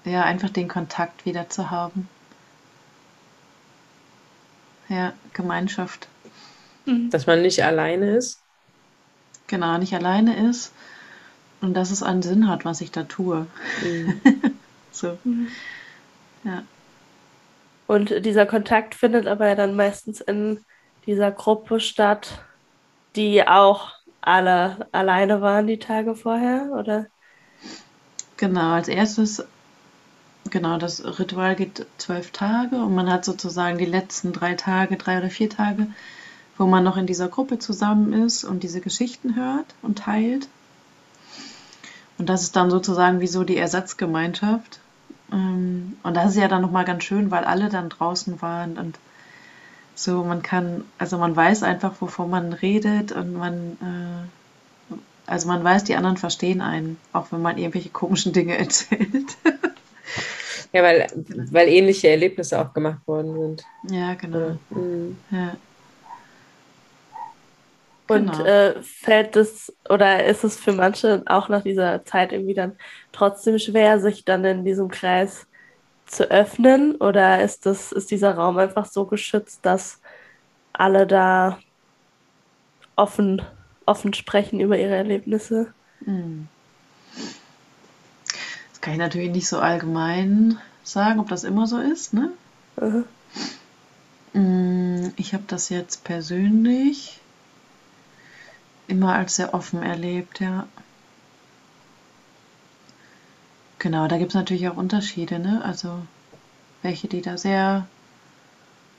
S3: Ja, einfach den Kontakt wieder zu haben. Ja, Gemeinschaft.
S2: Mhm. Dass man nicht alleine ist.
S3: Genau, nicht alleine ist und dass es einen Sinn hat, was ich da tue. Mhm. (laughs) so. Mhm. Ja.
S1: Und dieser Kontakt findet aber ja dann meistens in dieser Gruppe statt, die auch alle alleine waren die Tage vorher, oder?
S3: Genau, als erstes, genau, das Ritual geht zwölf Tage und man hat sozusagen die letzten drei Tage, drei oder vier Tage, wo man noch in dieser Gruppe zusammen ist und diese Geschichten hört und teilt. Und das ist dann sozusagen wie so die Ersatzgemeinschaft. Ähm, und das ist ja dann nochmal ganz schön, weil alle dann draußen waren und so, man kann, also man weiß einfach, wovon man redet und man, äh, also man weiß, die anderen verstehen einen, auch wenn man irgendwelche komischen Dinge (laughs) erzählt.
S2: ja, weil, weil ähnliche Erlebnisse auch gemacht worden sind.
S3: Ja, genau. Mhm. Ja.
S1: Und genau. äh, fällt es oder ist es für manche auch nach dieser Zeit irgendwie dann trotzdem schwer, sich dann in diesem Kreis zu öffnen? Oder ist, das, ist dieser Raum einfach so geschützt, dass alle da offen, offen sprechen über ihre Erlebnisse? Hm.
S3: Das kann ich natürlich nicht so allgemein sagen, ob das immer so ist. Ne? Mhm. Ich habe das jetzt persönlich immer als sehr offen erlebt, ja. Genau, da gibt es natürlich auch Unterschiede, ne? Also welche, die da sehr,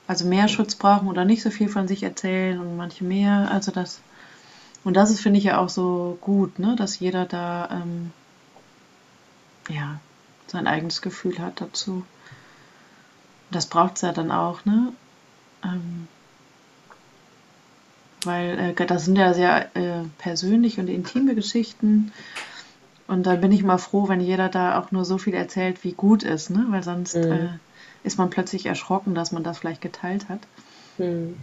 S3: also mehr Schutz brauchen oder nicht so viel von sich erzählen und manche mehr. Also das, und das ist, finde ich ja auch so gut, ne? Dass jeder da, ähm, ja, sein eigenes Gefühl hat dazu. Das braucht es ja dann auch, ne? Ähm, weil äh, das sind ja sehr äh, persönliche und intime Geschichten. Und da bin ich mal froh, wenn jeder da auch nur so viel erzählt, wie gut ist, ne? weil sonst mhm. äh, ist man plötzlich erschrocken, dass man das vielleicht geteilt hat. Mhm.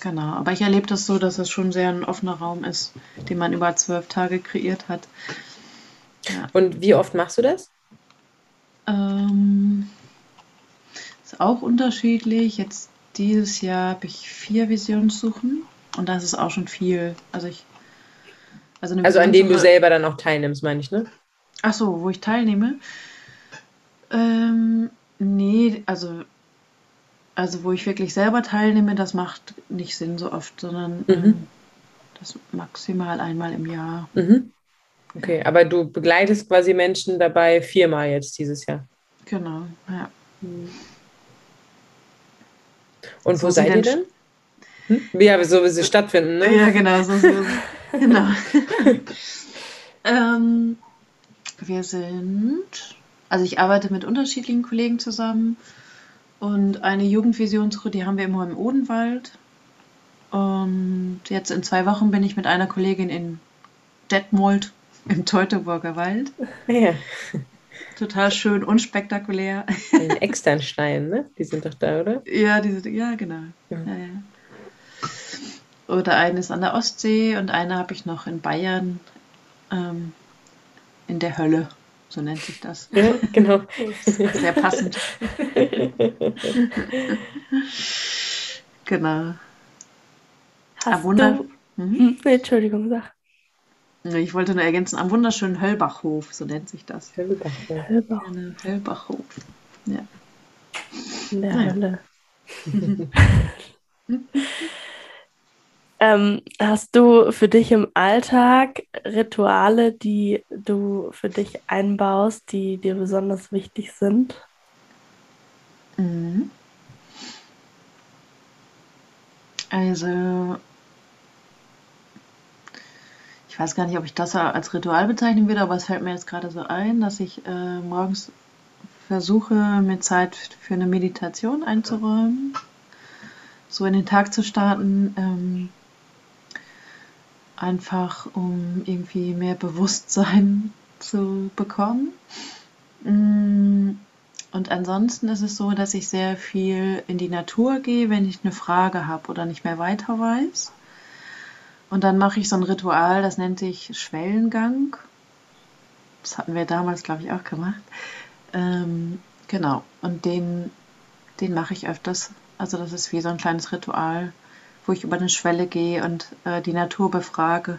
S3: Genau, aber ich erlebe das so, dass es schon sehr ein offener Raum ist, den man über zwölf Tage kreiert hat.
S2: Ja. Und wie oft machst du das?
S3: Ähm, ist auch unterschiedlich. Jetzt dieses Jahr habe ich vier Visionssuchen und das ist auch schon viel. Also ich.
S2: Also, also an denen du selber dann auch teilnimmst, meine ich, ne?
S3: Ach so, wo ich teilnehme. Ähm, nee, also, also wo ich wirklich selber teilnehme, das macht nicht Sinn so oft, sondern mhm. ähm, das maximal einmal im Jahr. Mhm.
S2: Okay, aber du begleitest quasi Menschen dabei viermal jetzt dieses Jahr.
S3: Genau, ja.
S2: Und wo seid ihr denn? Hm? Ja, so wie sie stattfinden, ne?
S3: Ja, genau, so, so. (laughs) genau. (laughs) ähm, wir sind, also ich arbeite mit unterschiedlichen Kollegen zusammen und eine Jugendvisionsgruppe, die haben wir immer im Odenwald. Und jetzt in zwei Wochen bin ich mit einer Kollegin in Detmold im Teutoburger Wald. Ja. Total schön, unspektakulär.
S2: In Externstein, ne? Die sind doch da, oder?
S3: Ja, die sind, ja, genau. Ja. Ja, ja. Oder eine ist an der Ostsee und eine habe ich noch in Bayern ähm, in der Hölle. So nennt sich das.
S2: Ja, genau. (laughs)
S3: Sehr passend. (laughs) genau.
S1: Hast Wunder du... Mhm. Entschuldigung, sag.
S3: Ich wollte nur ergänzen, am wunderschönen Höllbachhof, so nennt sich das.
S1: Höllbachhof. Höllbach.
S3: Höllbachhof. Ja.
S1: In der Nein. Hölle. (laughs) ähm, hast du für dich im Alltag Rituale, die du für dich einbaust, die dir besonders wichtig sind?
S3: Mhm. Also ich weiß gar nicht, ob ich das als Ritual bezeichnen würde, aber es fällt mir jetzt gerade so ein, dass ich äh, morgens versuche, mir Zeit für eine Meditation einzuräumen, so in den Tag zu starten, ähm, einfach um irgendwie mehr Bewusstsein zu bekommen. Mm, und ansonsten ist es so, dass ich sehr viel in die Natur gehe, wenn ich eine Frage habe oder nicht mehr weiter weiß. Und dann mache ich so ein Ritual, das nennt sich Schwellengang. Das hatten wir damals, glaube ich, auch gemacht. Ähm, genau. Und den, den mache ich öfters. Also das ist wie so ein kleines Ritual, wo ich über eine Schwelle gehe und äh, die Natur befrage,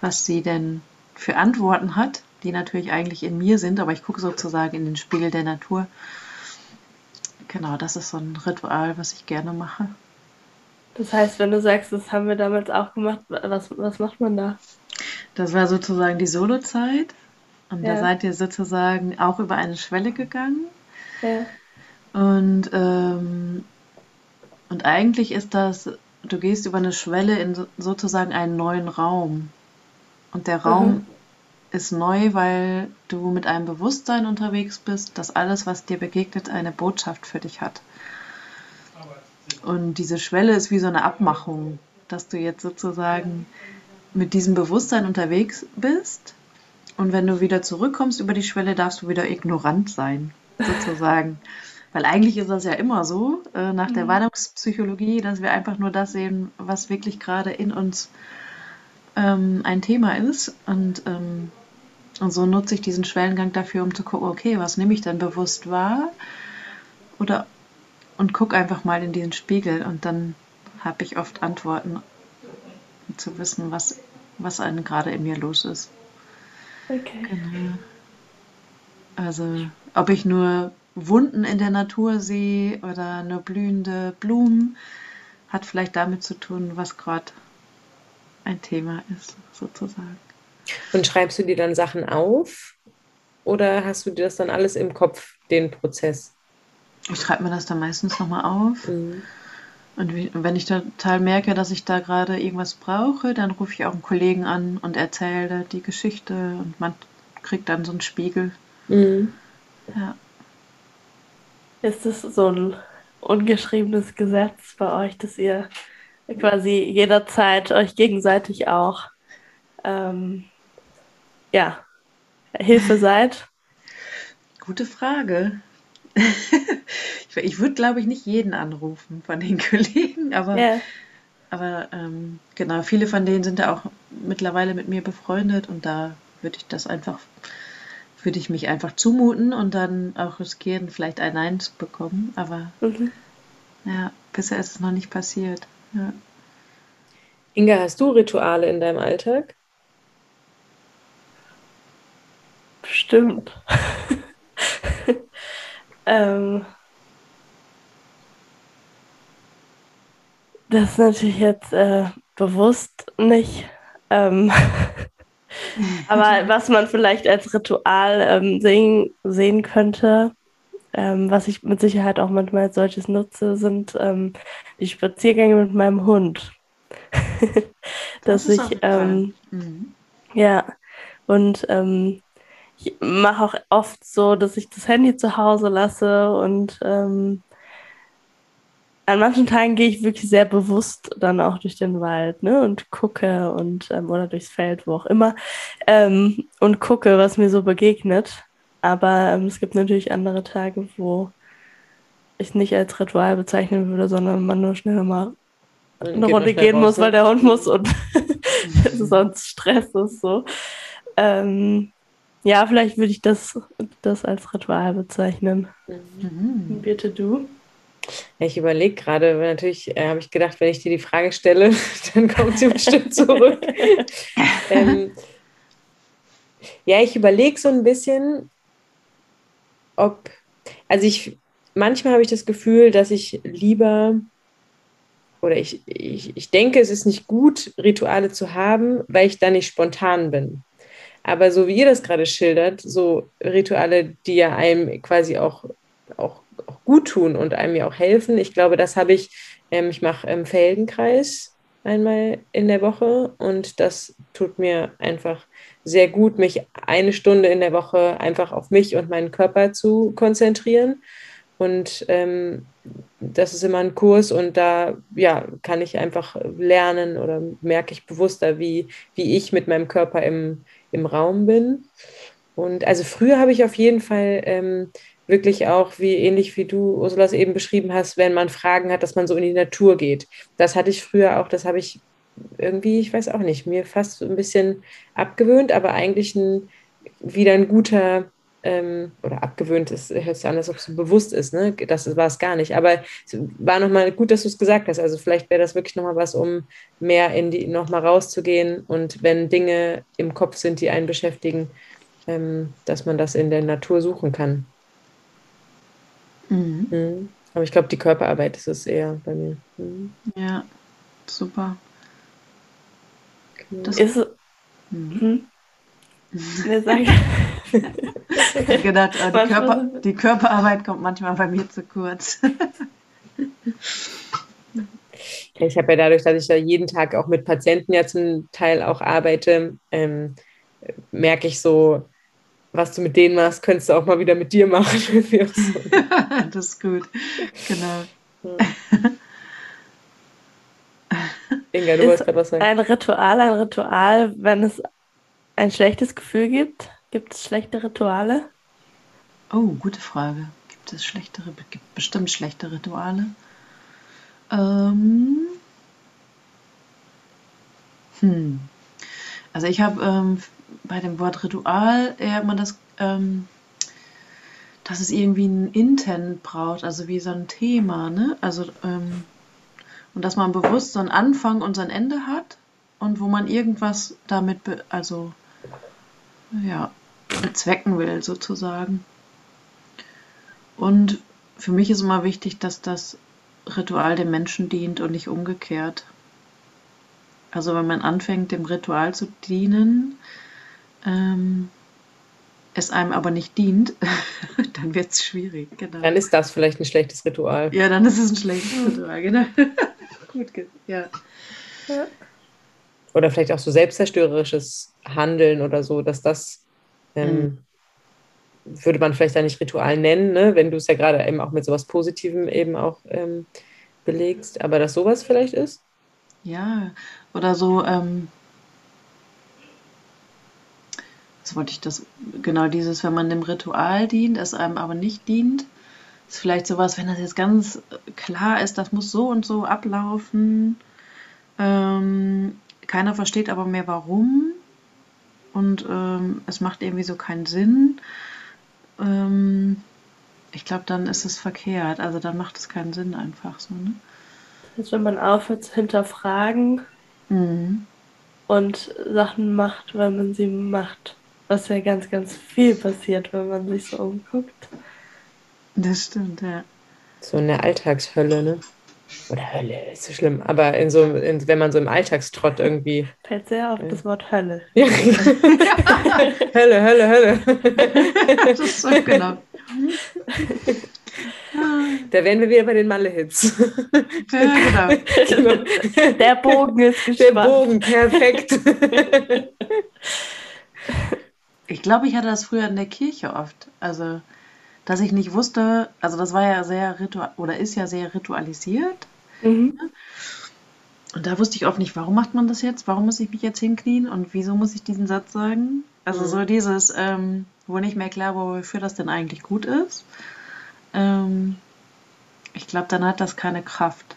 S3: was sie denn für Antworten hat, die natürlich eigentlich in mir sind, aber ich gucke sozusagen in den Spiegel der Natur. Genau, das ist so ein Ritual, was ich gerne mache.
S1: Das heißt, wenn du sagst, das haben wir damals auch gemacht, was, was macht man da?
S3: Das war sozusagen die Solozeit. Und ja. da seid ihr sozusagen auch über eine Schwelle gegangen. Ja. Und, ähm, und eigentlich ist das, du gehst über eine Schwelle in sozusagen einen neuen Raum. Und der Raum mhm. ist neu, weil du mit einem Bewusstsein unterwegs bist, dass alles, was dir begegnet, eine Botschaft für dich hat. Und diese Schwelle ist wie so eine Abmachung, dass du jetzt sozusagen mit diesem Bewusstsein unterwegs bist. Und wenn du wieder zurückkommst über die Schwelle, darfst du wieder ignorant sein, (laughs) sozusagen. Weil eigentlich ist das ja immer so, äh, nach der mhm. Warnungspsychologie, dass wir einfach nur das sehen, was wirklich gerade in uns ähm, ein Thema ist. Und, ähm, und so nutze ich diesen Schwellengang dafür, um zu gucken, okay, was nehme ich denn bewusst wahr? Oder und guck einfach mal in diesen Spiegel und dann habe ich oft Antworten, um zu wissen, was, was einem gerade in mir los ist.
S1: Okay. Genau.
S3: Also, ob ich nur Wunden in der Natur sehe oder nur blühende Blumen, hat vielleicht damit zu tun, was gerade ein Thema ist, sozusagen.
S2: Und schreibst du dir dann Sachen auf oder hast du dir das dann alles im Kopf, den Prozess?
S3: Ich schreibe mir das dann meistens nochmal auf. Mhm. Und wenn ich total merke, dass ich da gerade irgendwas brauche, dann rufe ich auch einen Kollegen an und erzähle die Geschichte und man kriegt dann so einen Spiegel. Mhm. Ja.
S1: Ist es so ein ungeschriebenes Gesetz bei euch, dass ihr quasi jederzeit euch gegenseitig auch ähm, ja, Hilfe seid?
S3: Gute Frage. (laughs) ich würde, glaube ich, nicht jeden anrufen von den (laughs) Kollegen, aber, yeah. aber ähm, genau, viele von denen sind ja auch mittlerweile mit mir befreundet und da würde ich das einfach, würde ich mich einfach zumuten und dann auch riskieren, vielleicht ein Nein zu bekommen. Aber mhm. ja, bisher ist es noch nicht passiert. Ja.
S2: Inga, hast du Rituale in deinem Alltag?
S1: Bestimmt. (laughs) Ähm, das ist natürlich jetzt äh, bewusst nicht. Ähm, (laughs) Aber was man vielleicht als Ritual ähm, sehen, sehen könnte, ähm, was ich mit Sicherheit auch manchmal als solches nutze, sind ähm, die Spaziergänge mit meinem Hund. (laughs) Dass das ich, ähm, mhm. ja, und ich mache auch oft so, dass ich das Handy zu Hause lasse und ähm, an manchen Tagen gehe ich wirklich sehr bewusst dann auch durch den Wald ne, und gucke und ähm, oder durchs Feld, wo auch immer, ähm, und gucke, was mir so begegnet. Aber ähm, es gibt natürlich andere Tage, wo ich nicht als Ritual bezeichnen würde, sondern man nur schnell mal eine Runde gehen muss, weil der Hund muss und (laughs) (laughs) sonst Stress ist so. Ähm, ja, vielleicht würde ich das, das als Ritual bezeichnen. Mhm. Bitte du.
S2: Ich überlege gerade, natürlich äh, habe ich gedacht, wenn ich dir die Frage stelle, (laughs) dann kommt sie bestimmt zurück. (laughs) ähm, ja, ich überlege so ein bisschen, ob, also ich, manchmal habe ich das Gefühl, dass ich lieber, oder ich, ich, ich denke, es ist nicht gut, Rituale zu haben, weil ich da nicht spontan bin. Aber so wie ihr das gerade schildert, so Rituale, die ja einem quasi auch, auch auch gut tun und einem ja auch helfen. Ich glaube, das habe ich, ähm, ich mache im Feldenkreis einmal in der Woche und das tut mir einfach sehr gut, mich eine Stunde in der Woche einfach auf mich und meinen Körper zu konzentrieren. Und ähm, das ist immer ein Kurs und da ja, kann ich einfach lernen oder merke ich bewusster, wie, wie ich mit meinem Körper im, im Raum bin. Und also früher habe ich auf jeden Fall ähm, wirklich auch, wie ähnlich wie du, Ursula, es eben beschrieben hast, wenn man Fragen hat, dass man so in die Natur geht. Das hatte ich früher auch, das habe ich irgendwie, ich weiß auch nicht, mir fast so ein bisschen abgewöhnt, aber eigentlich ein, wieder ein guter, ähm, oder abgewöhnt ist, hört sich an, als ob es so bewusst ist, ne? Das war es gar nicht. Aber es war nochmal gut, dass du es gesagt hast. Also vielleicht wäre das wirklich nochmal was, um mehr in die, nochmal rauszugehen und wenn Dinge im Kopf sind, die einen beschäftigen, ähm, dass man das in der Natur suchen kann. Mhm. Mhm. Aber ich glaube, die Körperarbeit ist es eher bei mir.
S3: Mhm. Ja, super.
S1: Das ist. Mhm. Nee, sag ich.
S3: ich gedacht, äh, die, Körper, die Körperarbeit kommt manchmal bei mir zu kurz.
S2: ich habe ja dadurch, dass ich ja jeden Tag auch mit Patienten ja zum Teil auch arbeite, ähm, merke ich so, was du mit denen machst, könntest du auch mal wieder mit dir machen. (laughs) (laughs)
S3: das ist gut. Genau.
S1: Inga, du wolltest gerade was sagen. Ein Ritual, ein Ritual, wenn es ein schlechtes Gefühl gibt. Gibt es schlechte Rituale?
S3: Oh, gute Frage. Gibt es schlechtere, gibt bestimmt schlechte Rituale? Ähm, hm. Also ich habe ähm, bei dem Wort Ritual eher immer das, ähm, dass es irgendwie ein Intent braucht, also wie so ein Thema, ne? Also, ähm, und dass man bewusst so einen Anfang und so ein Ende hat und wo man irgendwas damit, also, ja, bezwecken will, sozusagen. Und für mich ist immer wichtig, dass das Ritual dem Menschen dient und nicht umgekehrt. Also wenn man anfängt, dem Ritual zu dienen, ähm, es einem aber nicht dient, (laughs) dann wird es schwierig.
S2: Genau. Dann ist das vielleicht ein schlechtes Ritual.
S3: Ja, dann ist es ein schlechtes Ritual, genau. (laughs) Gut, ja. ja.
S2: Oder vielleicht auch so selbstzerstörerisches Handeln oder so, dass das ähm, mhm. würde man vielleicht da nicht Ritual nennen, ne? wenn du es ja gerade eben auch mit sowas Positivem eben auch ähm, belegst, aber dass sowas vielleicht ist?
S3: Ja, oder so, ähm, Jetzt wollte ich das, genau dieses, wenn man dem Ritual dient, es einem aber nicht dient, ist vielleicht sowas, wenn das jetzt ganz klar ist, das muss so und so ablaufen. Ähm, keiner versteht aber mehr warum und ähm, es macht irgendwie so keinen Sinn. Ähm, ich glaube, dann ist es verkehrt. Also dann macht es keinen Sinn einfach so. Ne?
S1: Das wenn man aufhört zu hinterfragen mhm. und Sachen macht, weil man sie macht. Was ja ganz, ganz viel passiert, wenn man sich so umguckt.
S3: Das stimmt, ja.
S2: So eine Alltagshölle, ne? Oder Hölle, ist so schlimm. Aber in so, in, wenn man so im Alltagstrott irgendwie.
S1: Fällt sehr auf das Wort Hölle.
S2: Ja. (laughs) Hölle, Hölle, Hölle.
S3: das ist so genau.
S2: Da wären wir wieder bei den Malle-Hits.
S3: Ja,
S1: genau. Der Bogen ist gespannt.
S2: Der Bogen, perfekt.
S3: Ich glaube, ich hatte das früher in der Kirche oft. Also, dass ich nicht wusste, also das war ja sehr ritual oder ist ja sehr ritualisiert. Mhm. Und da wusste ich oft nicht, warum macht man das jetzt? Warum muss ich mich jetzt hinknien und wieso muss ich diesen Satz sagen? Also mhm. so dieses, ähm, wo nicht mehr klar war, wofür das denn eigentlich gut ist. Ähm, ich glaube, dann hat das keine Kraft.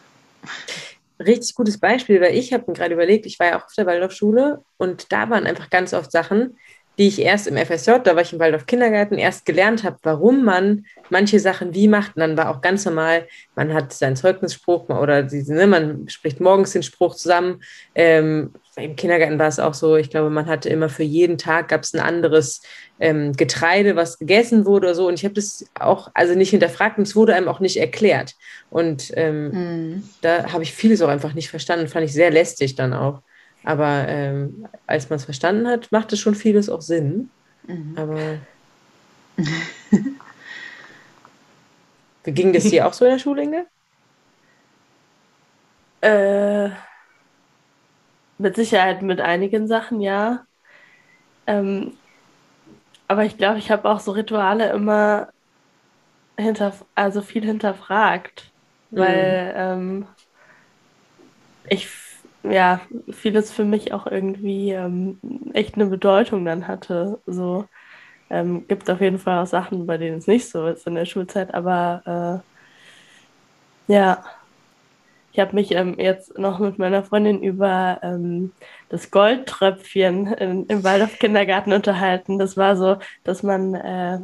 S2: Richtig gutes Beispiel, weil ich habe mir gerade überlegt, ich war ja auch auf der Waldorfschule und da waren einfach ganz oft Sachen, die ich erst im FSJ, da war ich im Waldorf Kindergarten, erst gelernt habe, warum man manche Sachen wie macht. Und dann war auch ganz normal, man hat seinen Zeugnisspruch oder diese, ne, man spricht morgens den Spruch zusammen. Ähm, Im Kindergarten war es auch so, ich glaube, man hatte immer für jeden Tag gab es ein anderes ähm, Getreide, was gegessen wurde oder so. Und ich habe das auch also nicht hinterfragt und es wurde einem auch nicht erklärt. Und ähm, mhm. da habe ich vieles auch einfach nicht verstanden, fand ich sehr lästig dann auch. Aber ähm, als man es verstanden hat, macht es schon vieles auch Sinn. Mhm. Aber (laughs) ging das dir auch so in der Schule, Inge?
S1: Äh, mit Sicherheit mit einigen Sachen, ja. Ähm, aber ich glaube, ich habe auch so Rituale immer hinter, also viel hinterfragt, weil mhm. ähm, ich ja, vieles für mich auch irgendwie ähm, echt eine Bedeutung dann hatte. So ähm, gibt auf jeden Fall auch Sachen, bei denen es nicht so ist in der Schulzeit, aber äh, ja, ich habe mich ähm, jetzt noch mit meiner Freundin über ähm, das Goldtröpfchen in, im Waldorf-Kindergarten unterhalten. Das war so, dass man äh,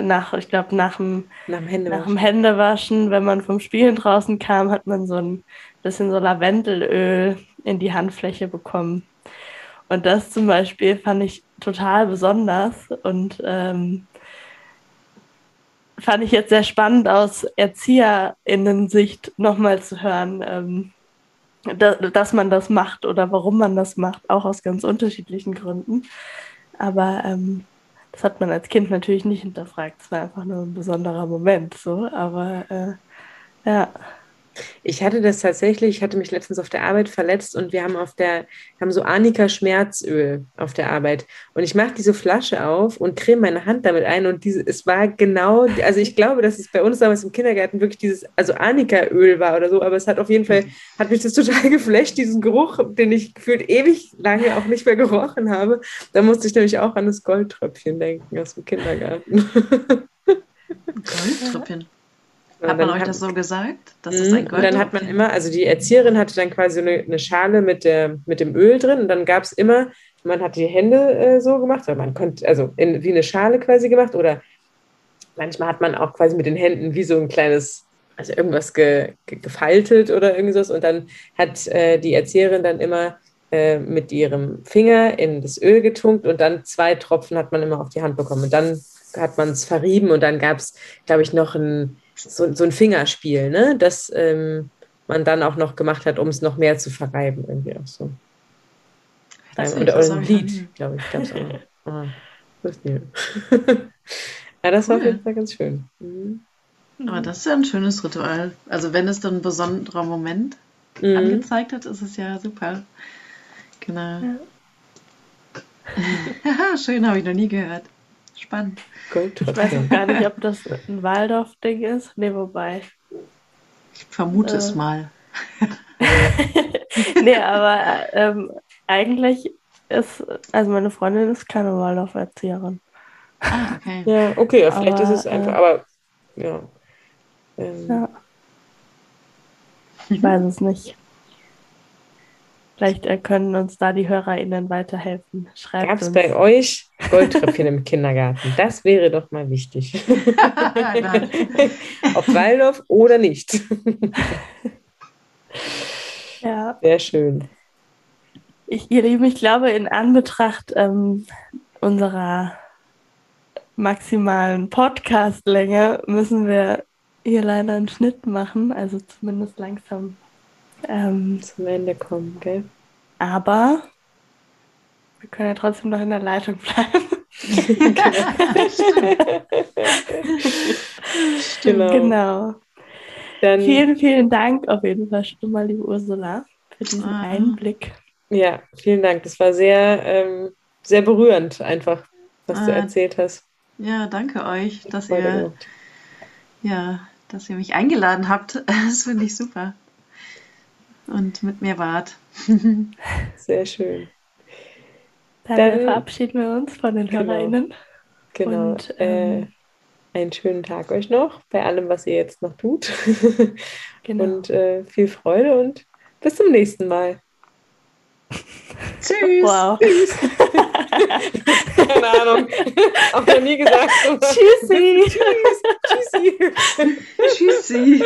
S1: nach, ich glaube, nach dem, nach, dem nach dem Händewaschen, wenn man vom Spielen draußen kam, hat man so ein bisschen so Lavendelöl in die Handfläche bekommen. Und das zum Beispiel fand ich total besonders und ähm, fand ich jetzt sehr spannend aus ErzieherInnen-Sicht nochmal zu hören, ähm, da, dass man das macht oder warum man das macht, auch aus ganz unterschiedlichen Gründen. Aber ähm, das hat man als Kind natürlich nicht hinterfragt. Es war einfach nur ein besonderer Moment, so. Aber äh, ja.
S2: Ich hatte das tatsächlich, ich hatte mich letztens auf der Arbeit verletzt und wir haben auf der, haben so Arnika Schmerzöl auf der Arbeit. Und ich mache diese Flasche auf und creme meine Hand damit ein und diese, es war genau, also ich glaube, dass es bei uns damals im Kindergarten wirklich dieses, also Arnika-Öl war oder so, aber es hat auf jeden Fall, hat mich das total (laughs) geflasht, diesen Geruch, den ich gefühlt ewig lange auch nicht mehr gerochen habe. Da musste ich nämlich auch an das Goldtröpfchen denken aus dem Kindergarten. (laughs)
S3: Goldtröpfchen? Hat man euch hat, das so gesagt?
S2: Das ein und dann hat man immer, also die Erzieherin hatte dann quasi eine, eine Schale mit, der, mit dem Öl drin und dann gab es immer, man hat die Hände äh, so gemacht, oder man konnte, also in, wie eine Schale quasi gemacht oder manchmal hat man auch quasi mit den Händen wie so ein kleines, also irgendwas ge, ge, gefaltet oder irgendwas und dann hat äh, die Erzieherin dann immer äh, mit ihrem Finger in das Öl getunkt und dann zwei Tropfen hat man immer auf die Hand bekommen und dann hat man es verrieben und dann gab es, glaube ich, noch ein so, so ein Fingerspiel, ne? das ähm, man dann auch noch gemacht hat, um es noch mehr zu verreiben. Irgendwie auch so. Das oder, oder ein Lied, glaube ich, gab es auch noch. (laughs) Ah, das (laughs) ja, das war auf jeden Fall ganz schön. Mhm.
S3: Aber das ist ja ein schönes Ritual. Also wenn es dann ein besonderer Moment mhm. angezeigt hat, ist es ja super. Genau. Ja. (laughs) ja schön, habe ich noch nie gehört. Spannend.
S1: Gold ich weiß auch gar nicht, ob das ein Waldorf-Ding ist. Nee, wobei.
S3: Ich vermute äh, es mal. (laughs)
S1: nee, aber ähm, eigentlich ist, also meine Freundin ist keine Waldorf-Erzieherin.
S3: Ah, okay.
S2: Ja, okay, vielleicht aber, ist es einfach, äh, aber ja. Ähm. ja.
S1: Ich weiß es nicht. Vielleicht äh, können uns da die HörerInnen weiterhelfen.
S2: Gab es bei euch Goldtröpfchen im Kindergarten? Das wäre doch mal wichtig. (laughs) Ob Waldorf oder nicht.
S1: ja.
S2: Sehr schön.
S1: Ich, ihr Lieben, ich glaube, in Anbetracht ähm, unserer maximalen Podcastlänge müssen wir hier leider einen Schnitt machen, also zumindest langsam
S2: ähm, zum Ende kommen, gell?
S1: Aber wir können ja trotzdem noch in der Leitung (laughs) bleiben.
S2: genau.
S1: genau. Dann, vielen, vielen Dank auf jeden Fall schon mal, liebe Ursula, für diesen ah. Einblick.
S2: Ja, vielen Dank. Das war sehr, ähm, sehr berührend, einfach, was ah. du erzählt hast.
S3: Ja, danke euch, dass ihr, ja, dass ihr mich eingeladen habt. (laughs) Das finde ich super. Und mit mir wart. (laughs)
S2: Sehr schön.
S1: Dann, Dann verabschieden wir uns von den genau, HörerInnen.
S2: Genau. Und, ähm, äh, einen schönen Tag euch noch bei allem, was ihr jetzt noch tut. genau. (laughs) Und äh, viel Freude und bis zum nächsten Mal.
S3: Tschüss.
S1: Wow. (laughs)
S2: Keine Ahnung. Auch noch nie gesagt.
S1: Tschüssi.
S3: Tschüssi. Tschüssi.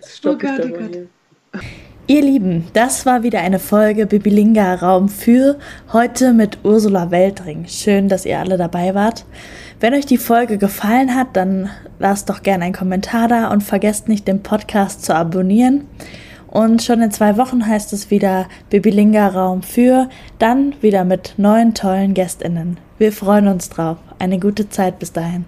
S2: so, oh Gott, oh
S4: Ihr Lieben, das war wieder eine Folge Bibilinga Raum für heute mit Ursula Weltring. Schön, dass ihr alle dabei wart. Wenn euch die Folge gefallen hat, dann lasst doch gerne einen Kommentar da und vergesst nicht, den Podcast zu abonnieren. Und schon in zwei Wochen heißt es wieder Bibilinga Raum für, dann wieder mit neuen tollen GästInnen. Wir freuen uns drauf. Eine gute Zeit bis dahin.